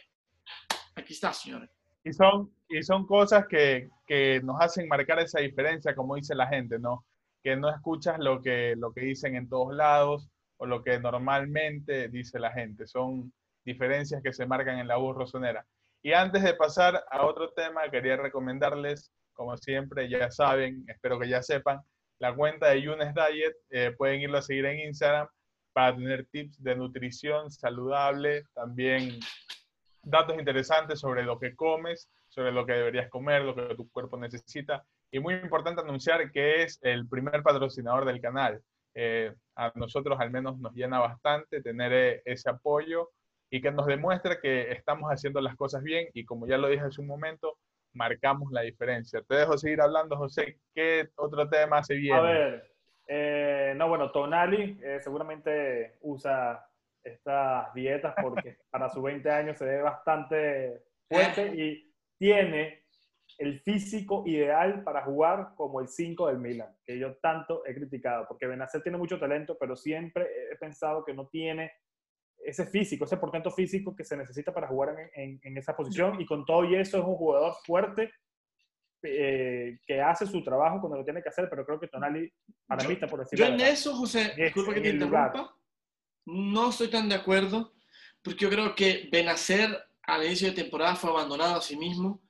aquí está, señores. Y son, y son cosas que, que, nos hacen marcar esa diferencia, como dice la gente, ¿no? Que no escuchas lo que, lo que dicen en todos lados o lo que normalmente dice la gente. Son diferencias que se marcan en la voz rosonera. Y antes de pasar a otro tema, quería recomendarles como siempre, ya saben, espero que ya sepan, la cuenta de Yunes Diet, eh, pueden irlo a seguir en Instagram para tener tips de nutrición saludable, también datos interesantes sobre lo que comes, sobre lo que deberías comer, lo que tu cuerpo necesita. Y muy importante anunciar que es el primer patrocinador del canal. Eh, a nosotros al menos nos llena bastante tener eh, ese apoyo y que nos demuestra que estamos haciendo las cosas bien y como ya lo dije hace un momento, marcamos la diferencia. Te dejo seguir hablando, José. ¿Qué otro tema se viene? A ver, eh, no, bueno, Tonali seguramente usa estas dietas porque para sus 20 años se ve bastante fuerte y tiene el físico ideal para jugar como el 5 del Milan, que yo tanto he criticado, porque Benacer tiene mucho talento, pero siempre he pensado que no tiene ese físico, ese portento físico que se necesita para jugar en, en, esa posición, y con todo y eso es un jugador fuerte eh, que hace su trabajo cuando lo tiene que hacer, pero creo que Tonali, para mí está por decirlo. Yo en eso, José, disculpa que te interrumpa, no estoy tan de acuerdo, porque yo creo que Benacer al inicio de temporada fue abandonado a sí mismo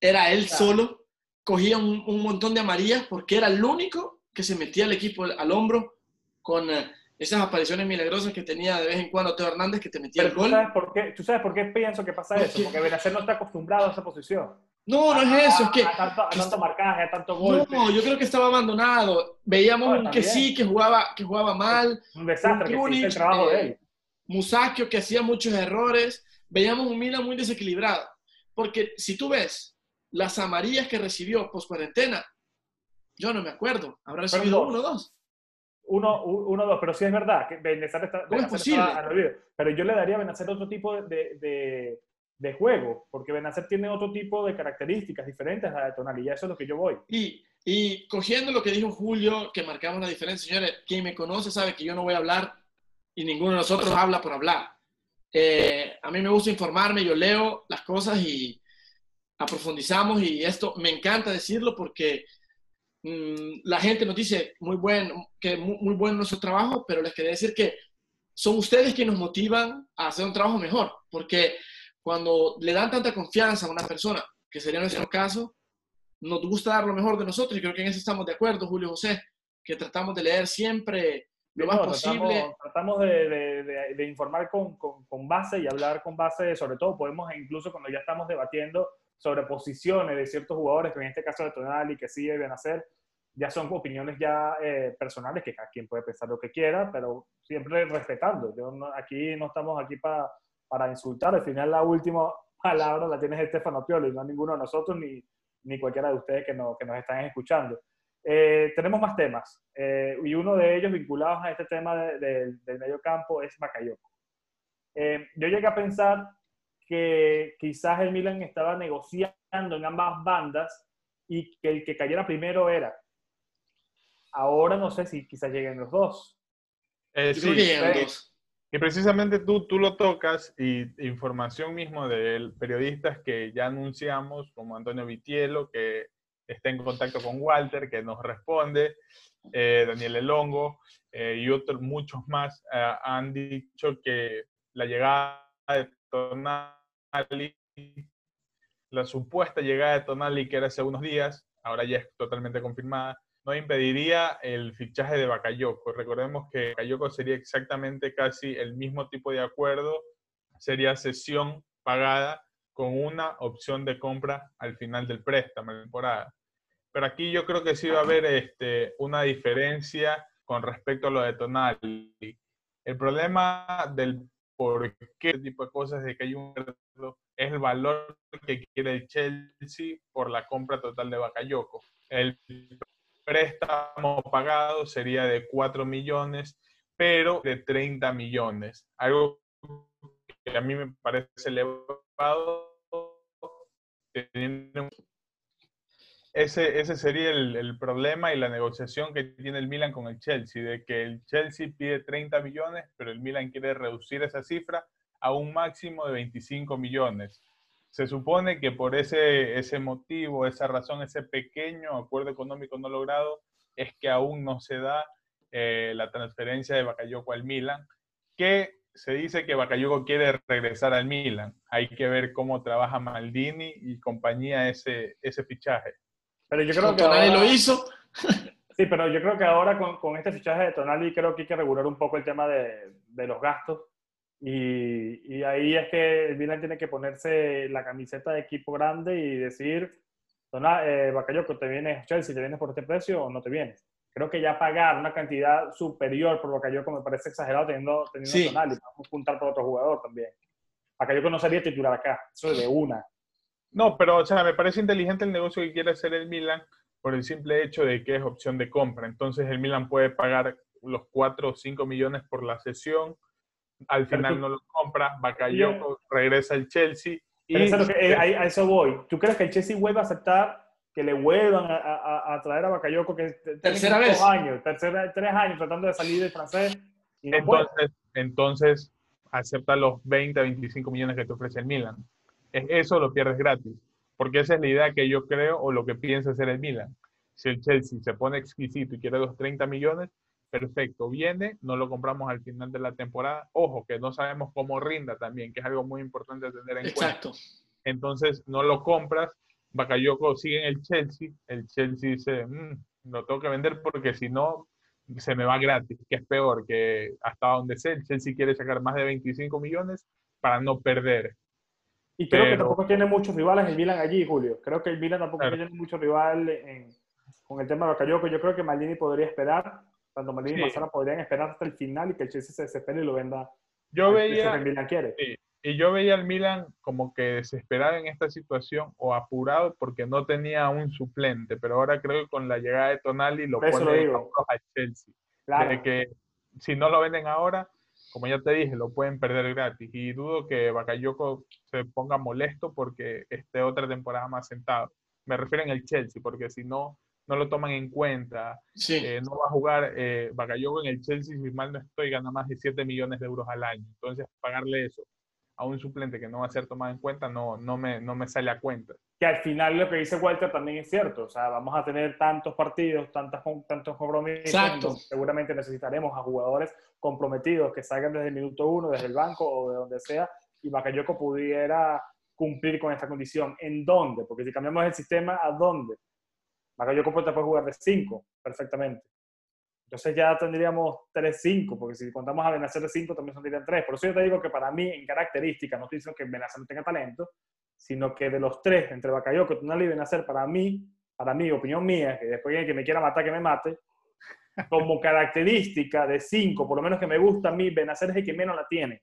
era él solo, cogía un, montón de amarillas porque era el único que se metía al equipo al hombro con eh, esas apariciones milagrosas que tenía de vez en cuando Teo Hernández que te metía el gol. ¿tú sabes, por qué, ¿Tú sabes por qué pienso que pasa eso? Porque Benacer no está acostumbrado a esa posición. No, no es eso, es que... A tanto, a tanto marcaje, a tanto gol. No, yo creo que estaba abandonado. Veíamos un que sí, que jugaba, que jugaba mal. Un desastre, un que el trabajo de él. Eh, Musacchio, que hacía muchos errores. Veíamos un Milan muy desequilibrado. Porque si tú ves las amarillas que recibió post cuarentena, yo no me acuerdo. ¿Habrá recibido uno o dos? Uno, uno, dos, pero sí es verdad que Benacer está. ¿Cómo es posible? pero yo le daría a Benacer otro tipo de, de, de, juego, porque Benacer tiene otro tipo de características diferentes a la de Tonali, eso es lo que yo voy. Y, y cogiendo lo que dijo Julio, que marcamos la diferencia, señores, quien me conoce sabe que yo no voy a hablar y ninguno de nosotros habla por hablar. Eh, a mí me gusta informarme, yo leo las cosas y, aprofundizamos y esto me encanta decirlo porque mm, la gente nos dice muy bueno, que muy, muy, bueno nuestro trabajo, pero les quería decir que son ustedes quienes nos motivan a hacer un trabajo mejor, porque cuando le dan tanta confianza a una persona, que sería nuestro caso, nos gusta dar lo mejor de nosotros y creo que en eso estamos de acuerdo, Julio José, que tratamos de leer siempre lo más posible. Tratamos, de, de, de, informar con, con, con, base y hablar con base, sobre todo podemos incluso cuando ya estamos debatiendo sobre posiciones de ciertos jugadores, que en este caso de Tonali, que sí deben hacer, ya son opiniones ya eh, personales, que cada quien puede pensar lo que quiera, pero siempre respetando. Yo aquí no estamos aquí para para insultar, al final la última palabra la tiene Estefano Pioli, no ninguno de nosotros ni, ni cualquiera de ustedes que, no, que nos están escuchando. Eh, tenemos más temas, eh, y uno de ellos vinculados a este tema del medio campo es Bakayoko. yo llegué a pensar que quizás el Milan estaba negociando en ambas bandas y que el que cayera primero era. Ahora no sé si quizás lleguen los dos. Eh, sí, Y precisamente tú, tú lo tocas y información mismo de periodistas que ya anunciamos, como Antonio Vitielo, que está en contacto con Walter, que nos responde, eh, Daniel Elongo eh, y otros muchos más han dicho que la llegada de Tonali, la supuesta llegada de Tonali, que era hace unos días, ahora ya es totalmente confirmada, no impediría el fichaje de Bakayoko. Recordemos que Bakayoko sería exactamente casi el mismo tipo de acuerdo, sería sesión pagada con una opción de compra al final del préstamo, la temporada. Pero aquí yo creo que sí va a haber este, una diferencia con respecto a lo de Tonali. El problema del por qué tipo de cosas de que hay un es el valor que quiere el Chelsea por la compra total de Bakayoko. El préstamo pagado sería de 4 millones, pero de 30 millones. Algo que a mí me parece elevado. Ese, ese sería el, el, problema y la negociación que tiene el Milan con el Chelsea, de que el Chelsea pide 30 millones, pero el Milan quiere reducir esa cifra a un máximo de 25 millones. Se supone que por ese, ese motivo, esa razón, ese pequeño acuerdo económico no logrado, es que aún no se da eh, la transferencia de Bakayoko al Milan, que se dice que Bakayoko quiere regresar al Milan. Hay que ver cómo trabaja Maldini y compañía ese, ese fichaje. Pero yo creo que Tonali ahora- lo hizo. Sí, pero yo creo que ahora con, con este fichaje de Tonali creo que hay que regular un poco el tema de, de los gastos. Y, y ahí es que el Milan tiene que ponerse la camiseta de equipo grande y decir, Tona- eh, Bakayoko, ¿te vienes Chelsea, te vienes por este precio o no te vienes? Creo que ya pagar una cantidad superior por Bakayoko me parece exagerado teniendo, teniendo Sí. Tonali. Vamos a apuntar por otro jugador también. Bakayoko no sería titular acá, eso de una. No, pero o sea, me parece inteligente el negocio que quiere hacer el Milan por el simple hecho de que es opción de compra. Entonces el Milan puede pagar los 4 o 5 millones por la sesión. Al final no lo compra, Bakayoko regresa al Chelsea y Pero eso es lo que- eh, a, a eso voy. ¿Tú crees que el Chelsea vuelva a aceptar que le vuelvan a, a- a traer a Bakayoko? Que Tercera vez. años, tercera, tres años tratando de salir del francés y no puede. entonces, entonces acepta los 20 a 25 millones que te ofrece el Milan. Es- Eso lo pierdes gratis, porque esa es la idea que yo creo o lo que piensa hacer el Milan. Si el Chelsea se pone exquisito y quiere los 30 millones, perfecto, viene, no lo compramos al final de la temporada. Ojo, que no sabemos cómo rinda también, que es algo muy importante tener en cuenta. Exacto. Entonces no lo compras, Bakayoko sigue en el Chelsea, el Chelsea dice, "Mm, lo tengo que vender porque si no se me va gratis, que es peor, que hasta donde sé, el Chelsea quiere sacar más de 25 millones para no perder. Y creo que tampoco tiene muchos rivales el Milan allí, Julio. Creo que el Milan tampoco Claro. tiene mucho rival en- con el tema de Bakayoko. Yo creo que Maldini podría esperar, tanto Maldini y Sí. Massara podrían esperar hasta el final y que el Chelsea se desespere y lo venda Yo que veía, el Milan quiere. sí, y yo veía al Milan como que desesperado en esta situación o apurado porque no tenía un suplente, pero ahora creo que con la llegada de Tonali lo eso pone lo al Chelsea. Claro. de que si no lo venden ahora, como ya te dije, lo pueden perder gratis. Y dudo que Bakayoko se ponga molesto porque esté otra temporada más sentado. Me refiero en el Chelsea, porque si no, no lo toman en cuenta. Sí. Eh, no va a jugar eh, Bakayoko en el Chelsea, si mal no estoy, gana más de 7 millones de euros al año. Entonces, pagarle eso a un suplente que no va a ser tomado en cuenta no, no, me, no me sale a cuenta. que al final lo que dice Walter también es cierto. O sea, vamos a tener tantos partidos, tantas, tantos compromisos. Exacto. Seguramente necesitaremos a jugadores comprometidos que salgan desde el minuto uno, desde el banco o de donde sea, y Bakayoko pudiera cumplir con esta condición. ¿En dónde? Porque si cambiamos el sistema, ¿a dónde? Bakayoko puede puede jugar de 5 perfectamente. Entonces ya tendríamos 3-5, porque si contamos a Benacer de 5 también serían 3. Por eso yo te digo que para mí, en característica, no estoy diciendo que Benacer no tenga talento, sino que de los tres, entre Bakayoko, Tonali y Benacer, para mí, para mí, opinión mía, que después que me quiera matar, que me mate, como característica de 5, por lo menos que me gusta a mí, Benacer es el que menos la tiene.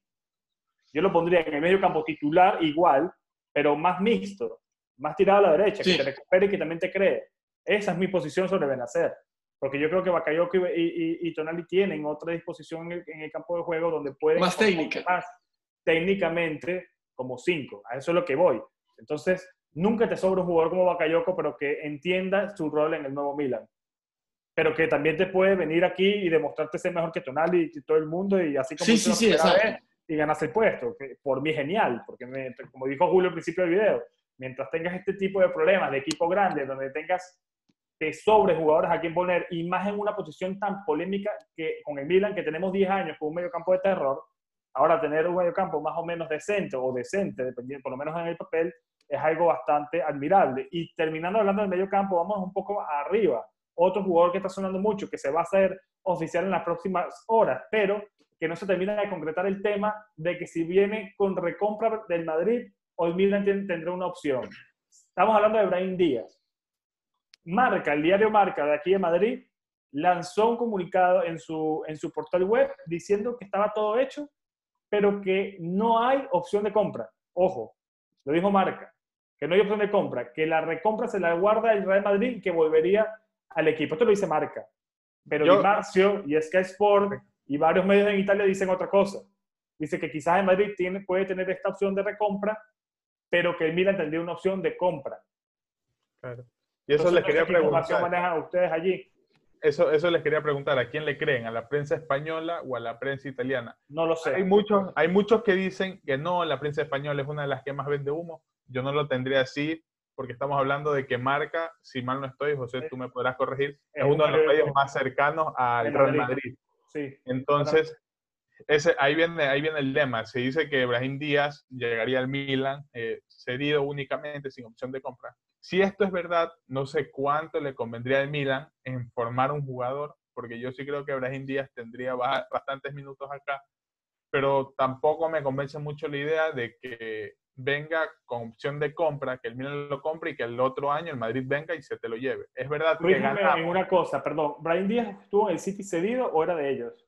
Yo lo pondría en el medio campo titular igual, pero más mixto, más tirado a la derecha, Sí. que te recupere y que también te cree. Esa es mi posición sobre Benacer. Porque yo creo que Bakayoko y, y, y Tonali tienen otra disposición en el, en el campo de juego donde pueden... Más técnica. Más técnicamente como 5. A eso es lo que voy. Entonces, nunca te sobra un jugador como Bakayoko, pero que entienda su rol en el nuevo Milan. Pero que también te puede venir aquí y demostrarte ser mejor que Tonali y todo el mundo y así como Sí, sí, sí, y ganas el puesto. Que por mí genial, porque me- como dijo Julio al principio del video, mientras tengas este tipo de problemas de equipo grande, donde tengas te sobre jugadores a quien poner y más en una posición tan polémica que con el Milan, que tenemos 10 años con un mediocampo de terror, ahora tener un mediocampo más o menos decente o decente, dependiendo, por lo menos en el papel, es algo bastante admirable. Y terminando hablando del mediocampo, vamos un poco arriba. Otro jugador que está sonando mucho, que se va a hacer oficial en las próximas horas, pero que no se termina de concretar el tema de que si viene con recompra del Madrid, hoy Milan ten- tendrá una opción. Estamos hablando de Brahim Díaz. Marca, el diario Marca de aquí de Madrid, lanzó un comunicado en su, en su portal web diciendo que estaba todo hecho, pero que no hay opción de compra. Ojo, lo dijo Marca, que no hay opción de compra, que la recompra se la guarda el Real Madrid y que volvería al equipo. Esto lo dice Marca. Pero Yo- Di Marzio y Sky Sport y varios medios en Italia dicen otra cosa. Dice que quizás el Madrid tiene, puede tener esta opción de recompra, pero que el Milan tendría una opción de compra. Claro. Y eso Entonces, les no quería sé qué información preguntar. manejan ustedes allí. Eso, eso les quería preguntar. ¿A quién le creen? ¿A la prensa española o a la prensa italiana? No lo sé. Hay muchos, hay muchos que dicen que no, la prensa española es una de las que más vende humo. Yo no lo tendría así, porque estamos hablando de que Marca, si mal no estoy, José, tú me podrás corregir, es Es uno de los medios más cercanos al Real Madrid. Madrid. Sí. Entonces, ese, ahí, viene, ahí viene el lema. Se dice que Brahim Díaz llegaría al Milan eh, cedido únicamente sin opción de compra. Si esto es verdad, no sé cuánto le convendría al Milan en formar un jugador, porque yo sí creo que Brahim Díaz tendría bastantes minutos acá, pero tampoco me convence mucho la idea de que venga con opción de compra, que el Milan lo compre y que el otro año el Madrid venga y se te lo lleve. Es verdad que en una cosa, perdón, ¿Brahim Díaz estuvo en el City cedido o era de ellos?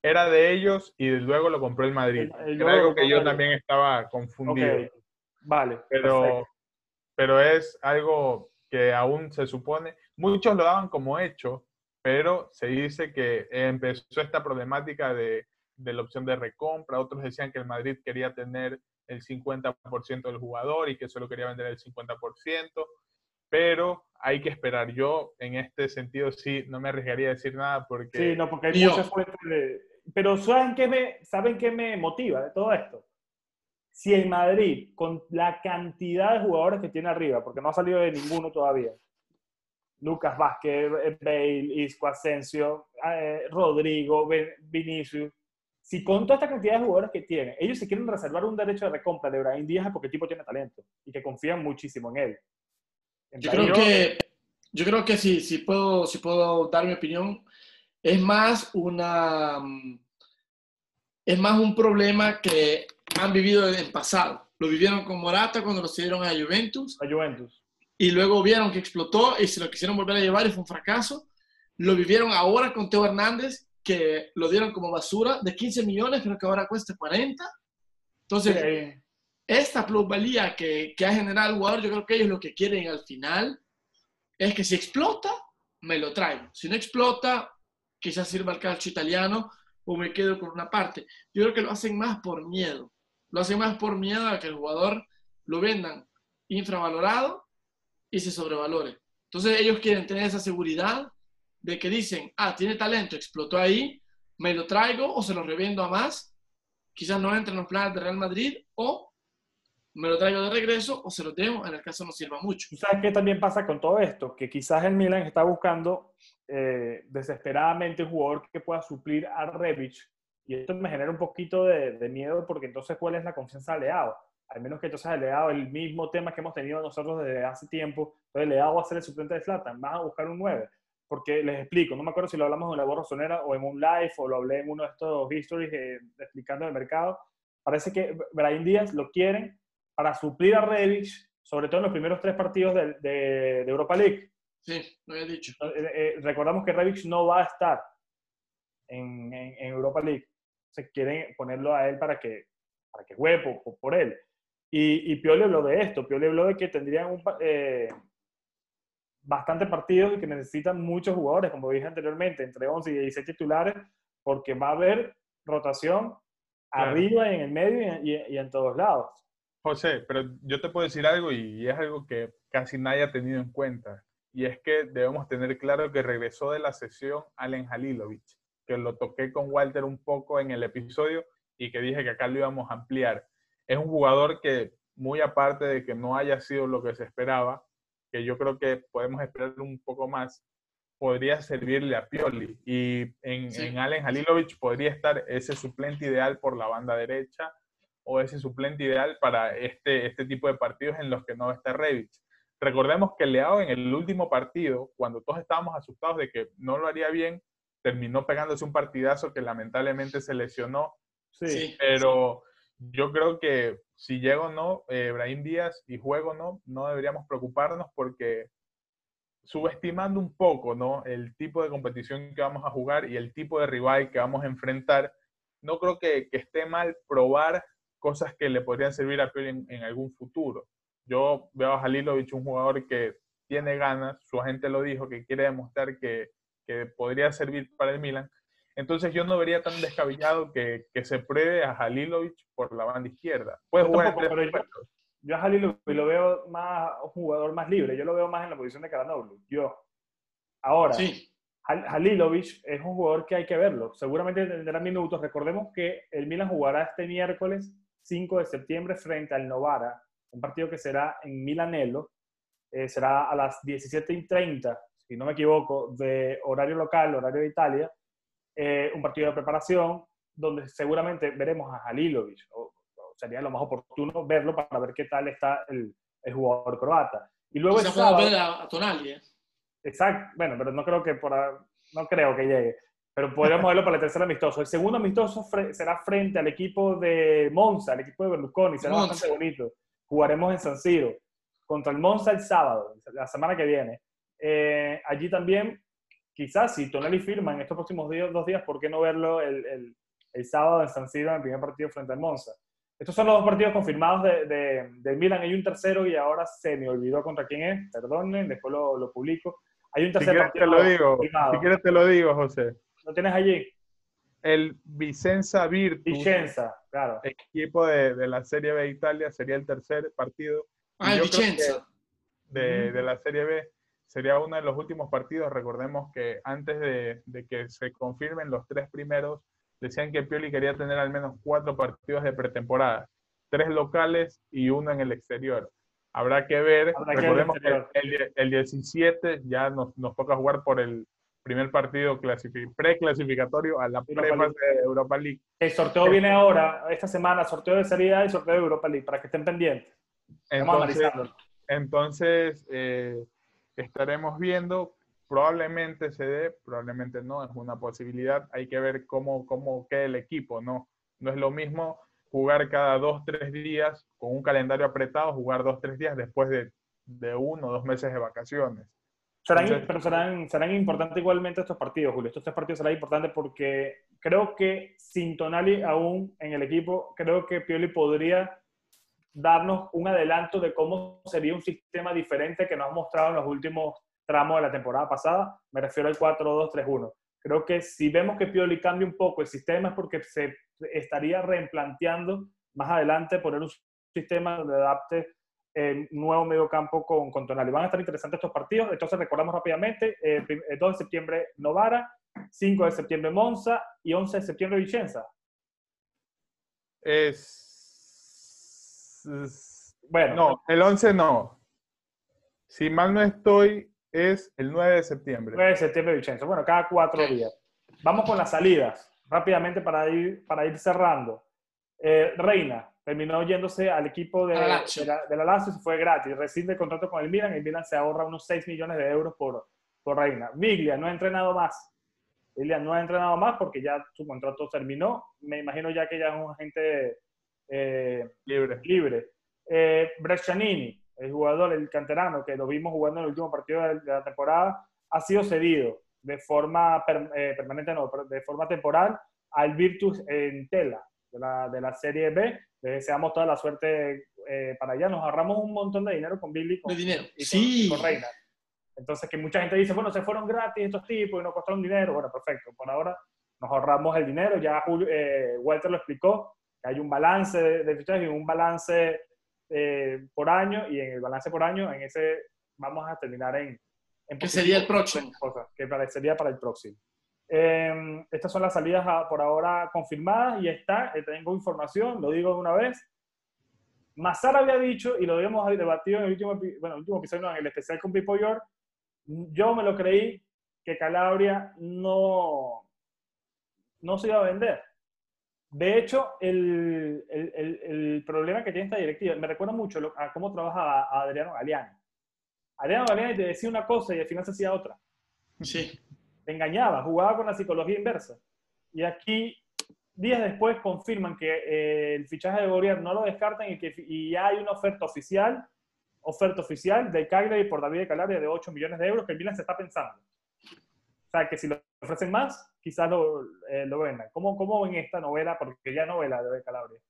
Era de ellos y luego lo compró el Madrid. algo que yo también estaba confundido. Vale. Pero, pero es algo que aún se supone, muchos lo daban como hecho, pero se dice que empezó esta problemática de, de la opción de recompra, otros decían que el Madrid quería tener el 50% del jugador y que solo quería vender el 50%, pero hay que esperar. Yo en este sentido sí no me arriesgaría a decir nada porque... Sí, no, porque hay muchas fuentes de... Pero ¿saben qué, me, ¿saben qué me motiva de todo esto? Si el Madrid, con la cantidad de jugadores que tiene arriba, porque no ha salido de ninguno todavía, Lucas Vázquez, Bale, Isco Asensio, eh, Rodrigo, Vinicius, si con toda esta cantidad de jugadores que tiene, ellos se quieren reservar un derecho de recompra de Brian Díaz porque el tipo tiene talento y que confían muchísimo en él. yo, creo que, yo creo que si, si, puedo, si puedo dar mi opinión, es más una es más un problema que han vivido en el pasado. Lo vivieron con Morata cuando lo cedieron a Juventus. A Juventus. Y luego vieron que explotó y se lo quisieron volver a llevar y fue un fracaso. Lo vivieron ahora con Teo Hernández que lo dieron como basura de 15 millones, pero que ahora cuesta 40. Entonces, esta plusvalía que, que ha generado el jugador, yo creo que ellos lo que quieren al final es que si explota, me lo traigo. Si no explota, quizás sirva el calcio italiano o me quedo con una parte. Yo creo que lo hacen más por miedo. Lo hacen más por miedo a que el jugador lo vendan infravalorado y se sobrevalore. Entonces ellos quieren tener esa seguridad de que dicen, ah, tiene talento, explotó ahí, me lo traigo o se lo revendo a más, quizás no entre en los planes de Real Madrid o me lo traigo de regreso o se lo dejo, en el caso no sirva mucho. ¿Sabes qué también pasa con todo esto? Que quizás el Milan está buscando eh, desesperadamente un jugador que pueda suplir a Revich y esto me genera un poquito de, miedo porque entonces cuál es la confianza de Leao. Al menos que entonces el Leao, el mismo tema que hemos tenido nosotros desde hace tiempo, entonces Leao va a ser el suplente de Zlatan, vas a buscar un 9 porque les explico, no me acuerdo si lo hablamos en la voz sonera o en un live o lo hablé en uno de estos histories eh, explicando el mercado. Parece que Brian Díaz lo quieren para suplir a Revich, sobre todo en los primeros tres partidos de, de, Europa League. Sí, lo había dicho. Eh, eh, recordamos que Revich no va a estar en, en, Europa League. Se quieren ponerlo a él para que, para que juegue por, él. Y, y Pioli habló de esto. Pioli habló de que tendrían un, bastantes partidos y que necesitan muchos jugadores, como dije anteriormente, entre 11 y 16 titulares, porque va a haber rotación arriba y en el medio y, en todos lados. José, pero yo te puedo decir algo y es algo que casi nadie ha tenido en cuenta. Y es que debemos tener claro que regresó de la sesión Allen Halilovic, que lo toqué con Walter un poco en el episodio y que dije que acá lo íbamos a ampliar. Es un jugador que, muy aparte de que no haya sido lo que se esperaba, que yo creo que podemos esperar un poco más, podría servirle a Pioli. Y en, en Allen Halilovic podría estar ese suplente ideal por la banda derecha o ese suplente ideal para este, este tipo de partidos en los que no está Revich. Recordemos que Leao en el último partido, cuando todos estábamos asustados de que no lo haría bien, terminó pegándose un partidazo que lamentablemente se lesionó. Sí. Pero yo creo que si llego o no, eh, Brahim Díaz y juego no, no deberíamos preocuparnos porque subestimando un poco ¿no? el tipo de competición que vamos a jugar y el tipo de rival que vamos a enfrentar, no creo que, esté mal probar cosas que le podrían servir a Pio en, algún futuro. Yo veo a Halilovic un jugador que tiene ganas, su agente lo dijo, que quiere demostrar que, que podría servir para el Milan, entonces yo no vería tan descabellado que, que se pruebe a Halilovic por la banda izquierda. Puede jugar yo, a Halilovic lo veo más un jugador más libre. Yo lo veo más en la posición de Karanoglu. Yo. Ahora, sí. Halilovic es un jugador que hay que verlo. Seguramente tendrá minutos. Recordemos que el Milan jugará este miércoles 5 de septiembre frente al Novara, un partido que será en Milanello. Eh, será a las 17.30, si no me equivoco, de horario local, horario de Italia. Eh, un partido de preparación donde seguramente veremos a Halilovic, o, sería lo más oportuno verlo para ver qué tal está el, el jugador croata. Y luego el sábado, ver a, Tonali, ¿eh? Exacto, bueno, pero no creo que por, no creo que llegue. Pero podríamos verlo para el tercer amistoso. El segundo amistoso será frente al equipo de Monza, el equipo de Berlusconi, será bastante bonito. Jugaremos en San Siro contra el Monza el sábado, la semana que viene. Eh, allí también, quizás si Tonali firma en estos próximos días, dos días, ¿por qué no verlo el, el, el sábado en San Siro en el primer partido frente al Monza? Estos son los dos partidos confirmados de, de, de, Milan. Hay un tercero y ahora se me olvidó contra quién es. Perdonen, después lo, lo publico. Hay un tercer si partido. Te lo digo. Si quieres te lo digo, José. ¿Lo tienes allí? El Vicenza Virtus. Vicenza, claro. Equipo de, de, la Serie B de Italia sería el tercer partido. Ah, el Vicenza. De, de, la Serie B sería uno de los últimos partidos. Recordemos que antes de, de que se confirmen los tres primeros decían que Pioli quería tener al menos cuatro partidos de pretemporada, tres locales y uno en el exterior. Habrá que ver, recordemos que, el, el, 17 ya nos, nos, toca jugar por el primer partido preclasificatorio a la pre de Europa League. El sorteo viene ahora, esta semana, sorteo de Serie y sorteo de Europa League, para que estén pendientes. Entonces, entonces eh, estaremos viendo probablemente se dé, probablemente no, es una posibilidad. Hay que ver cómo, cómo queda el equipo, ¿no? No es lo mismo jugar cada dos, tres días con un calendario apretado, jugar dos, tres días después de, de uno o dos meses de vacaciones. Serán, pero serán, serán importantes igualmente estos partidos, Julio. Estos tres partidos serán importantes porque creo que sin Tonali aún en el equipo, creo que Pioli podría darnos un adelanto de cómo sería un sistema diferente que nos ha mostrado en los últimos tramo de la temporada pasada, me refiero al 4-2-3-1. Creo que si vemos que Pioli cambia un poco el sistema es porque se estaría replanteando más adelante poner un sistema donde adapte el nuevo medio campo con, con Tonali. Van a estar interesantes estos partidos, entonces recordamos rápidamente, eh, 2 de septiembre Novara, 5 de septiembre Monza y 11 de septiembre Vicenza. Es... es... Bueno. No, el 11 no. Si mal no estoy, es el 9 de septiembre. 9 de septiembre, Vicenzo. Bueno, cada cuatro días. Vamos con las salidas, rápidamente para ir, para ir cerrando. Eh, Reina terminó yéndose al equipo de, la, de la Lazio y fue gratis. Rescinde el contrato con el Milan y el Milan se ahorra unos 6 millones de euros por, por Reina. Viglia no ha entrenado más. Viglia no ha entrenado más porque ya su contrato terminó. Me imagino ya que ya es un agente eh, libre. libre. Eh, Brescianini el jugador, el canterano, que lo vimos jugando en el último partido de, la temporada, ha sido cedido de forma eh, permanente, no, de forma temporal al Virtus en Tela, de la, de la Serie B. Le deseamos toda la suerte eh, para allá. Nos ahorramos un montón de dinero con Billy con, de dinero. y sí. con, Reina. Entonces, que mucha gente dice, bueno, se fueron gratis estos tipos y no costaron dinero. Bueno, perfecto. Por ahora nos ahorramos el dinero. Ya eh, Walter lo explicó, hay un balance de, de fichajes y un balance eh, por año y en el balance por año, en ese vamos a terminar en... en ¿Qué sería el próximo? Cosas, que sería para el próximo. Eh, estas son las salidas por ahora confirmadas y está, eh, tengo información, lo digo de una vez. Mazar había dicho, y lo habíamos debatido en el último, bueno, el último episodio, en el especial con Pipo York, yo me lo creí que Calabria no, no se iba a vender. De hecho, el, el, el, problema que tiene esta directiva, me recuerda mucho a cómo trabaja Adriano Galeani. Adriano Galeani te decía una cosa y al final se hacía otra. Sí. Te engañaba, jugaba con la psicología inversa. Y aquí, días después, confirman que eh, el fichaje de Gorier no lo descartan y que y ya hay una oferta oficial, oferta oficial del Cagliari por David de Calabria de 8 millones de euros que el Milan se está pensando. O sea, que si lo ofrecen más, quizás lo, eh, lo vendan. ¿Cómo, ¿Cómo ven esta novela? Porque ya novela de Calabria.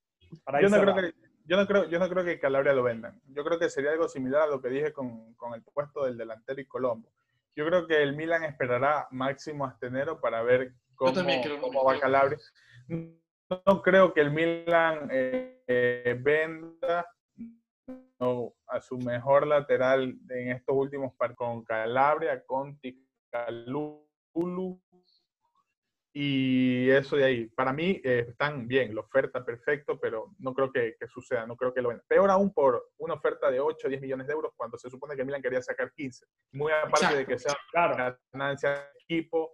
yo, no creo que, yo, no creo, yo no creo que Calabria lo vendan. Yo creo que sería algo similar a lo que dije con, con el puesto del delantero y Colombo. Yo creo que el Milan esperará máximo hasta enero para ver cómo, cómo va Calabria. No creo que el Milan eh, eh, venda a su mejor lateral en estos últimos partidos con Calabria, con Ticalú y eso de ahí. Para mí eh, están bien, la oferta perfecto, pero no creo que, suceda, no creo que lo vendan. Peor aún por una oferta de 8 o 10 millones de euros cuando se supone que Milan quería sacar 15. Muy aparte de que sea claro. ganancia de equipo,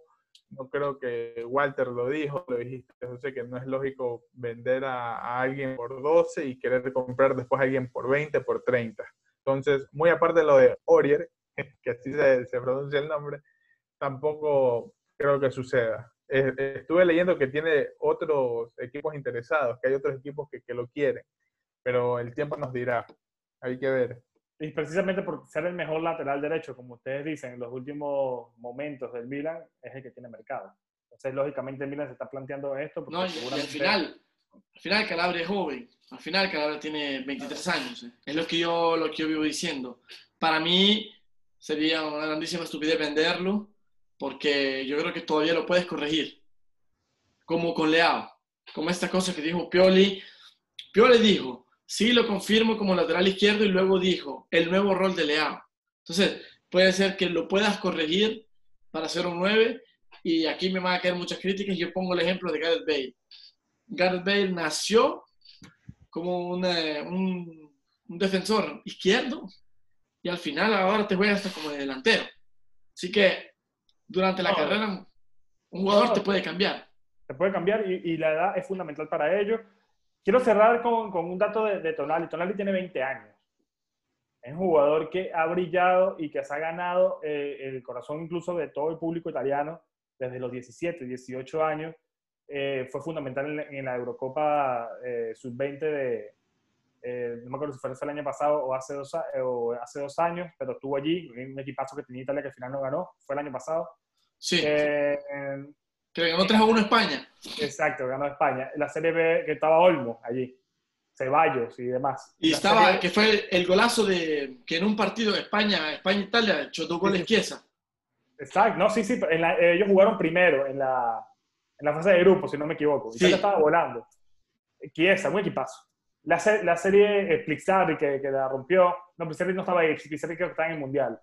no creo que Walter lo dijo, lo dijiste, yo sé que no es lógico vender a, alguien por 12 y querer comprar después a alguien por 20, por 30. Entonces, muy aparte de lo de Orier, que así se, se pronuncia el nombre, tampoco creo que suceda. estuve leyendo que tiene otros equipos interesados, que hay otros equipos que, que lo quieren, pero el tiempo nos dirá. Hay que ver. Y precisamente por ser el mejor lateral derecho, como ustedes dicen, en los últimos momentos del Milan, es el que tiene mercado. Entonces, lógicamente, el Milan se está planteando esto. Porque no, y, al final, al final Calabria es joven. Al final Calabria tiene 23 años. ¿eh? Es lo que, yo, lo que yo vivo diciendo. Para mí sería una grandísima estupidez venderlo porque yo creo que todavía lo puedes corregir. Como con Leao. Como esta cosa que dijo Pioli. Pioli dijo, Sí, lo confirmo como lateral izquierdo y luego dijo el nuevo rol de Leao. Entonces, puede ser que lo puedas corregir para hacer un 9 y aquí me van a caer muchas críticas. Yo pongo el ejemplo de Gareth Bale. Gareth Bale nació como un, defensor izquierdo y al final ahora te juega hasta como de delantero. Así que durante la carrera un jugador te puede cambiar. Te puede cambiar y, y la edad es fundamental para ello Quiero cerrar con, con un dato de, de, Tonali. Tonali tiene 20 años. Es un jugador que ha brillado y que se ha ganado eh, el corazón incluso de todo el público italiano desde los 17, 18 años. Eh, fue fundamental en, la Eurocopa eh, Sub-20 de, no me acuerdo si fue el año pasado o hace, dos, o hace dos años, pero estuvo allí, un equipazo que tenía Italia que al final no ganó, fue el año pasado. Sí. Que ganó 3 a 1 España. Exacto, ganó España. La Serie B que estaba Olmo allí. Ceballos y demás. Y estaba, que fue el golazo de que en un partido España, España-Italia, echó dos goles Chiesa. Exacto, no, sí, sí, ellos jugaron primero en la, en la fase de grupo, si no me equivoco. Sí. Italia estaba volando. Chiesa, muy equipazo. La, la serie Plixari que, que la rompió, no, Plixari no estaba ahí, Plixari que estaba en el Mundial.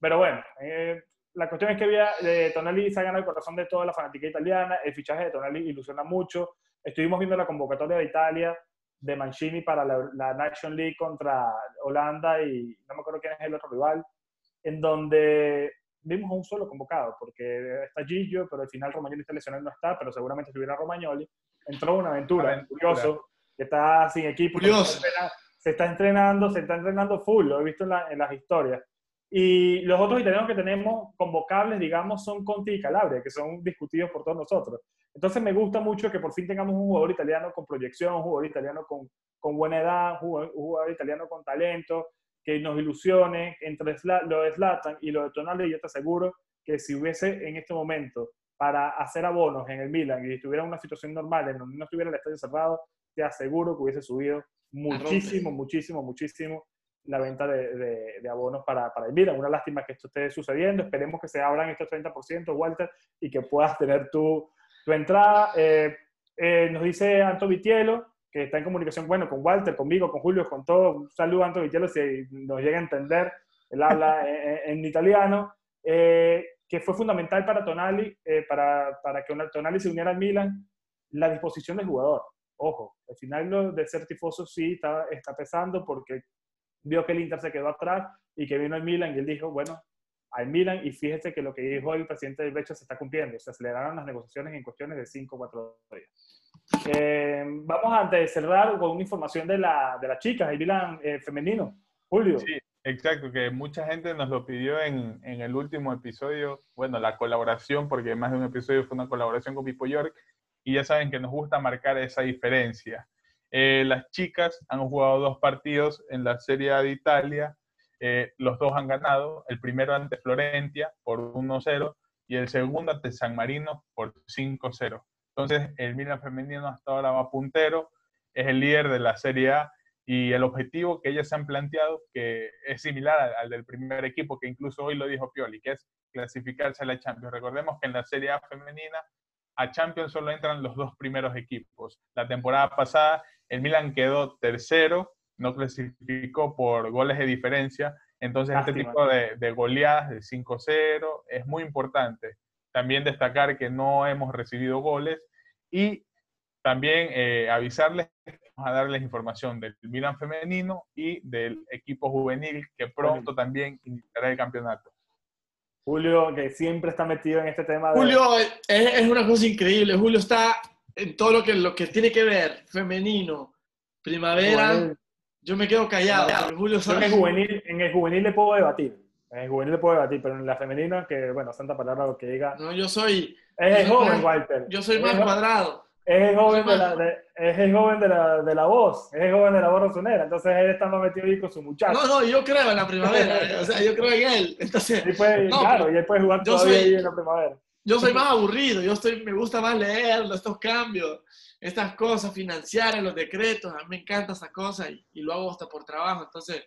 Pero bueno, eh, la cuestión es que había, eh, Tonali se ha ganado el corazón de toda la fanática italiana, el fichaje de Tonali ilusiona mucho. Estuvimos viendo la convocatoria de Italia de Mancini para la, la Nation League contra Holanda y no me acuerdo quién es el otro rival, en donde vimos a un solo convocado, porque está Gillo, pero al final Romagnoli está lesionado no está, pero seguramente estuviera Romagnoli. Entró una aventura, curioso, que está sin equipo. Curioso. Se está entrenando, se está entrenando full, lo he visto en las historias. Y los otros italianos que tenemos convocables, digamos, son Conti y Calabria, que son discutidos por todos nosotros. Entonces me gusta mucho que por fin tengamos un jugador italiano con proyección, un jugador italiano con, con buena edad, un jugador, italiano con talento, que nos ilusione. Entre lo de Zlatan y lo de Tonali, yo te aseguro que si hubiese en este momento para hacer abonos en el Milan y estuviera en una situación normal en donde no estuviera el estadio cerrado, te aseguro que hubiese subido muchísimo, muchísimo, muchísimo la venta de, de, abonos para, para el Milan. Una lástima que esto esté sucediendo. Esperemos que se abran estos 30%, Walter, y que puedas tener tu, tu entrada. Eh, eh, nos dice Anto Vitielo, que está en comunicación, bueno, con Walter, conmigo, con Julio, con todo. Un saludo a Anto Vitielo si nos llega a entender. Él habla en, italiano. Eh, que fue fundamental para Tonali, para, para que Tonali se uniera al Milan, la disposición del jugador. Ojo, al final lo de ser tifoso sí está, está pesando porque vio que el Inter se quedó atrás y que vino el Milan y él dijo, bueno, al Milan y fíjese que lo que dijo el presidente del Becha se está cumpliendo. Se aceleraron las negociaciones en cuestiones de 5 o 4 días. Eh, vamos a cerrar con una información de la, de las chicas, el Milan eh, femenino. Julio. Sí, exacto, que mucha gente nos lo pidió en, en, el último episodio, bueno, la colaboración, porque más de un episodio fue una colaboración con Pipo York, y ya saben que nos gusta marcar esa diferencia. Eh, las chicas han jugado dos partidos en la Serie A de Italia, eh, los dos han ganado, el primero ante Florentia por 1-0 y el segundo ante San Marino por 5-0. Entonces, el Milan femenino hasta ahora va puntero, es el líder de la Serie A y el objetivo que ellas se han planteado, que es similar al, al, del primer equipo, que incluso hoy lo dijo Pioli, que es clasificarse a la Champions. Recordemos que en la Serie A femenina a Champions solo entran los dos primeros equipos. La temporada pasada el Milan quedó tercero, no clasificó por goles de diferencia. Entonces, este tipo de, de goleadas de 5-0 es muy importante. También destacar que no hemos recibido goles y también eh, avisarles vamos a darles información del Milan femenino y del equipo juvenil que pronto también iniciará el campeonato. Julio, que siempre está metido en este tema. De... Julio es, es, una cosa increíble. Julio está en todo lo que, lo que tiene que ver, femenino, primavera. Yo me quedo callado. Julio en, el juvenil, en el juvenil le puedo debatir. En el juvenil le puedo debatir, pero en la femenina, que bueno, santa palabra lo que diga. No, yo soy. Es el joven, Walter. Yo soy más cuadrado. Es el joven, de la, es el joven de la, de la voz, es el joven de la voz rosonera. Entonces él está más metido ahí con su muchacho. No, no, yo creo en la primavera. o sea, yo creo en él. Entonces, claro, y él puede jugar todavía soy, ahí en la primavera. Yo soy más aburrido, yo estoy, me gusta más leer estos cambios, estas cosas financieras, los decretos. A mí me encanta esa cosa y, y lo hago hasta por trabajo. Entonces,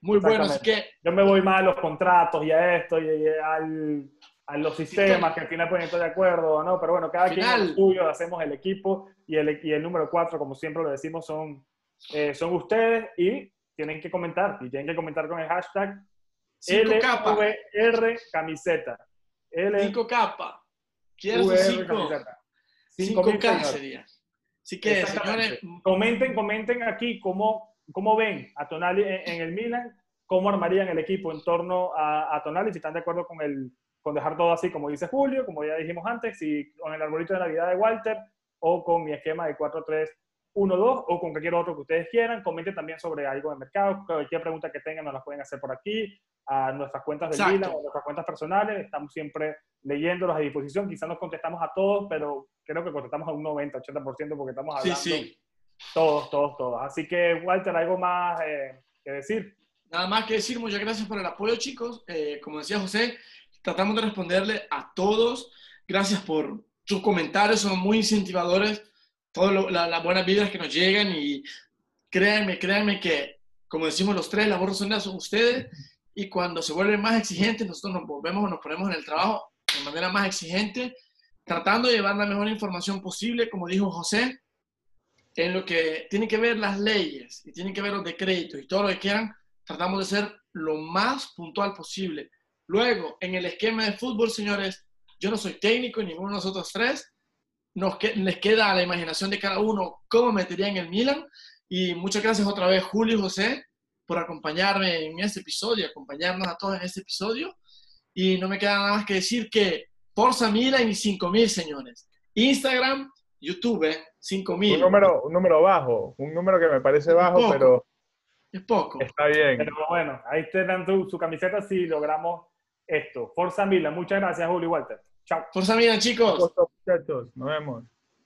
muy bueno. Así que, yo me voy más a los contratos y a esto y al a los sistemas que al final pueden estar de acuerdo o no, pero bueno, cada quien es suyo, hacemos el equipo y el, y el número cuatro, como siempre lo decimos, son, eh, son ustedes y tienen que comentar, y tienen que comentar con el hashtag LVR camiseta. 5 capa. Quiero 5. 5 K sería. Así que, señores. Comenten, comenten aquí cómo, cómo ven a Tonali en, el Milan, cómo armarían el equipo en torno a, a Tonali, si están de acuerdo con el, con dejar todo así como dice Julio, como ya dijimos antes, y con el arbolito de Navidad de Walter o con mi esquema de 4-3-1-2 o con cualquier otro que ustedes quieran. Comenten también sobre algo de mercado, cualquier pregunta que tengan nos la pueden hacer por aquí, a nuestras cuentas de Lila o nuestras cuentas personales. Estamos siempre leyéndolos a disposición. Quizás nos contestamos a todos, pero creo que contestamos a un 90, 80% porque estamos hablando sí, sí. todos, todos, todos. Así que, Walter, ¿algo más eh, que decir? Nada más que decir, muchas gracias por el apoyo, chicos. Eh, como decía José, tratamos de responderle a todos. Gracias por sus comentarios, son muy incentivadores. Todas las buenas vidas que nos llegan y créanme, créanme que, como decimos los tres, la voz son ustedes y cuando se vuelven más exigentes, nosotros nos volvemos nos ponemos en el trabajo de manera más exigente, tratando de llevar la mejor información posible, como dijo José, en lo que tiene que ver las leyes y tiene que ver los decretos y todo lo que quieran, tratamos de ser lo más puntual posible. Luego, en el esquema de fútbol, señores, yo no soy técnico, ninguno de nosotros tres. Nos les queda a la imaginación de cada uno cómo metería en el Milan. Y muchas gracias otra vez, Julio y José, por acompañarme en este episodio, acompañarnos a todos en este episodio. Y no me queda nada más que decir que Forza Milan y 5000, señores. Instagram, YouTube, 5000. Un número, un número bajo, un número que me parece bajo, pero. Es poco. Está bien. Pero bueno, ahí te dan tu, su camiseta si logramos esto. Forza Milan. Muchas gracias, Julio Walter. Chao. Forza Milan, chicos. Muchachos, nos vemos.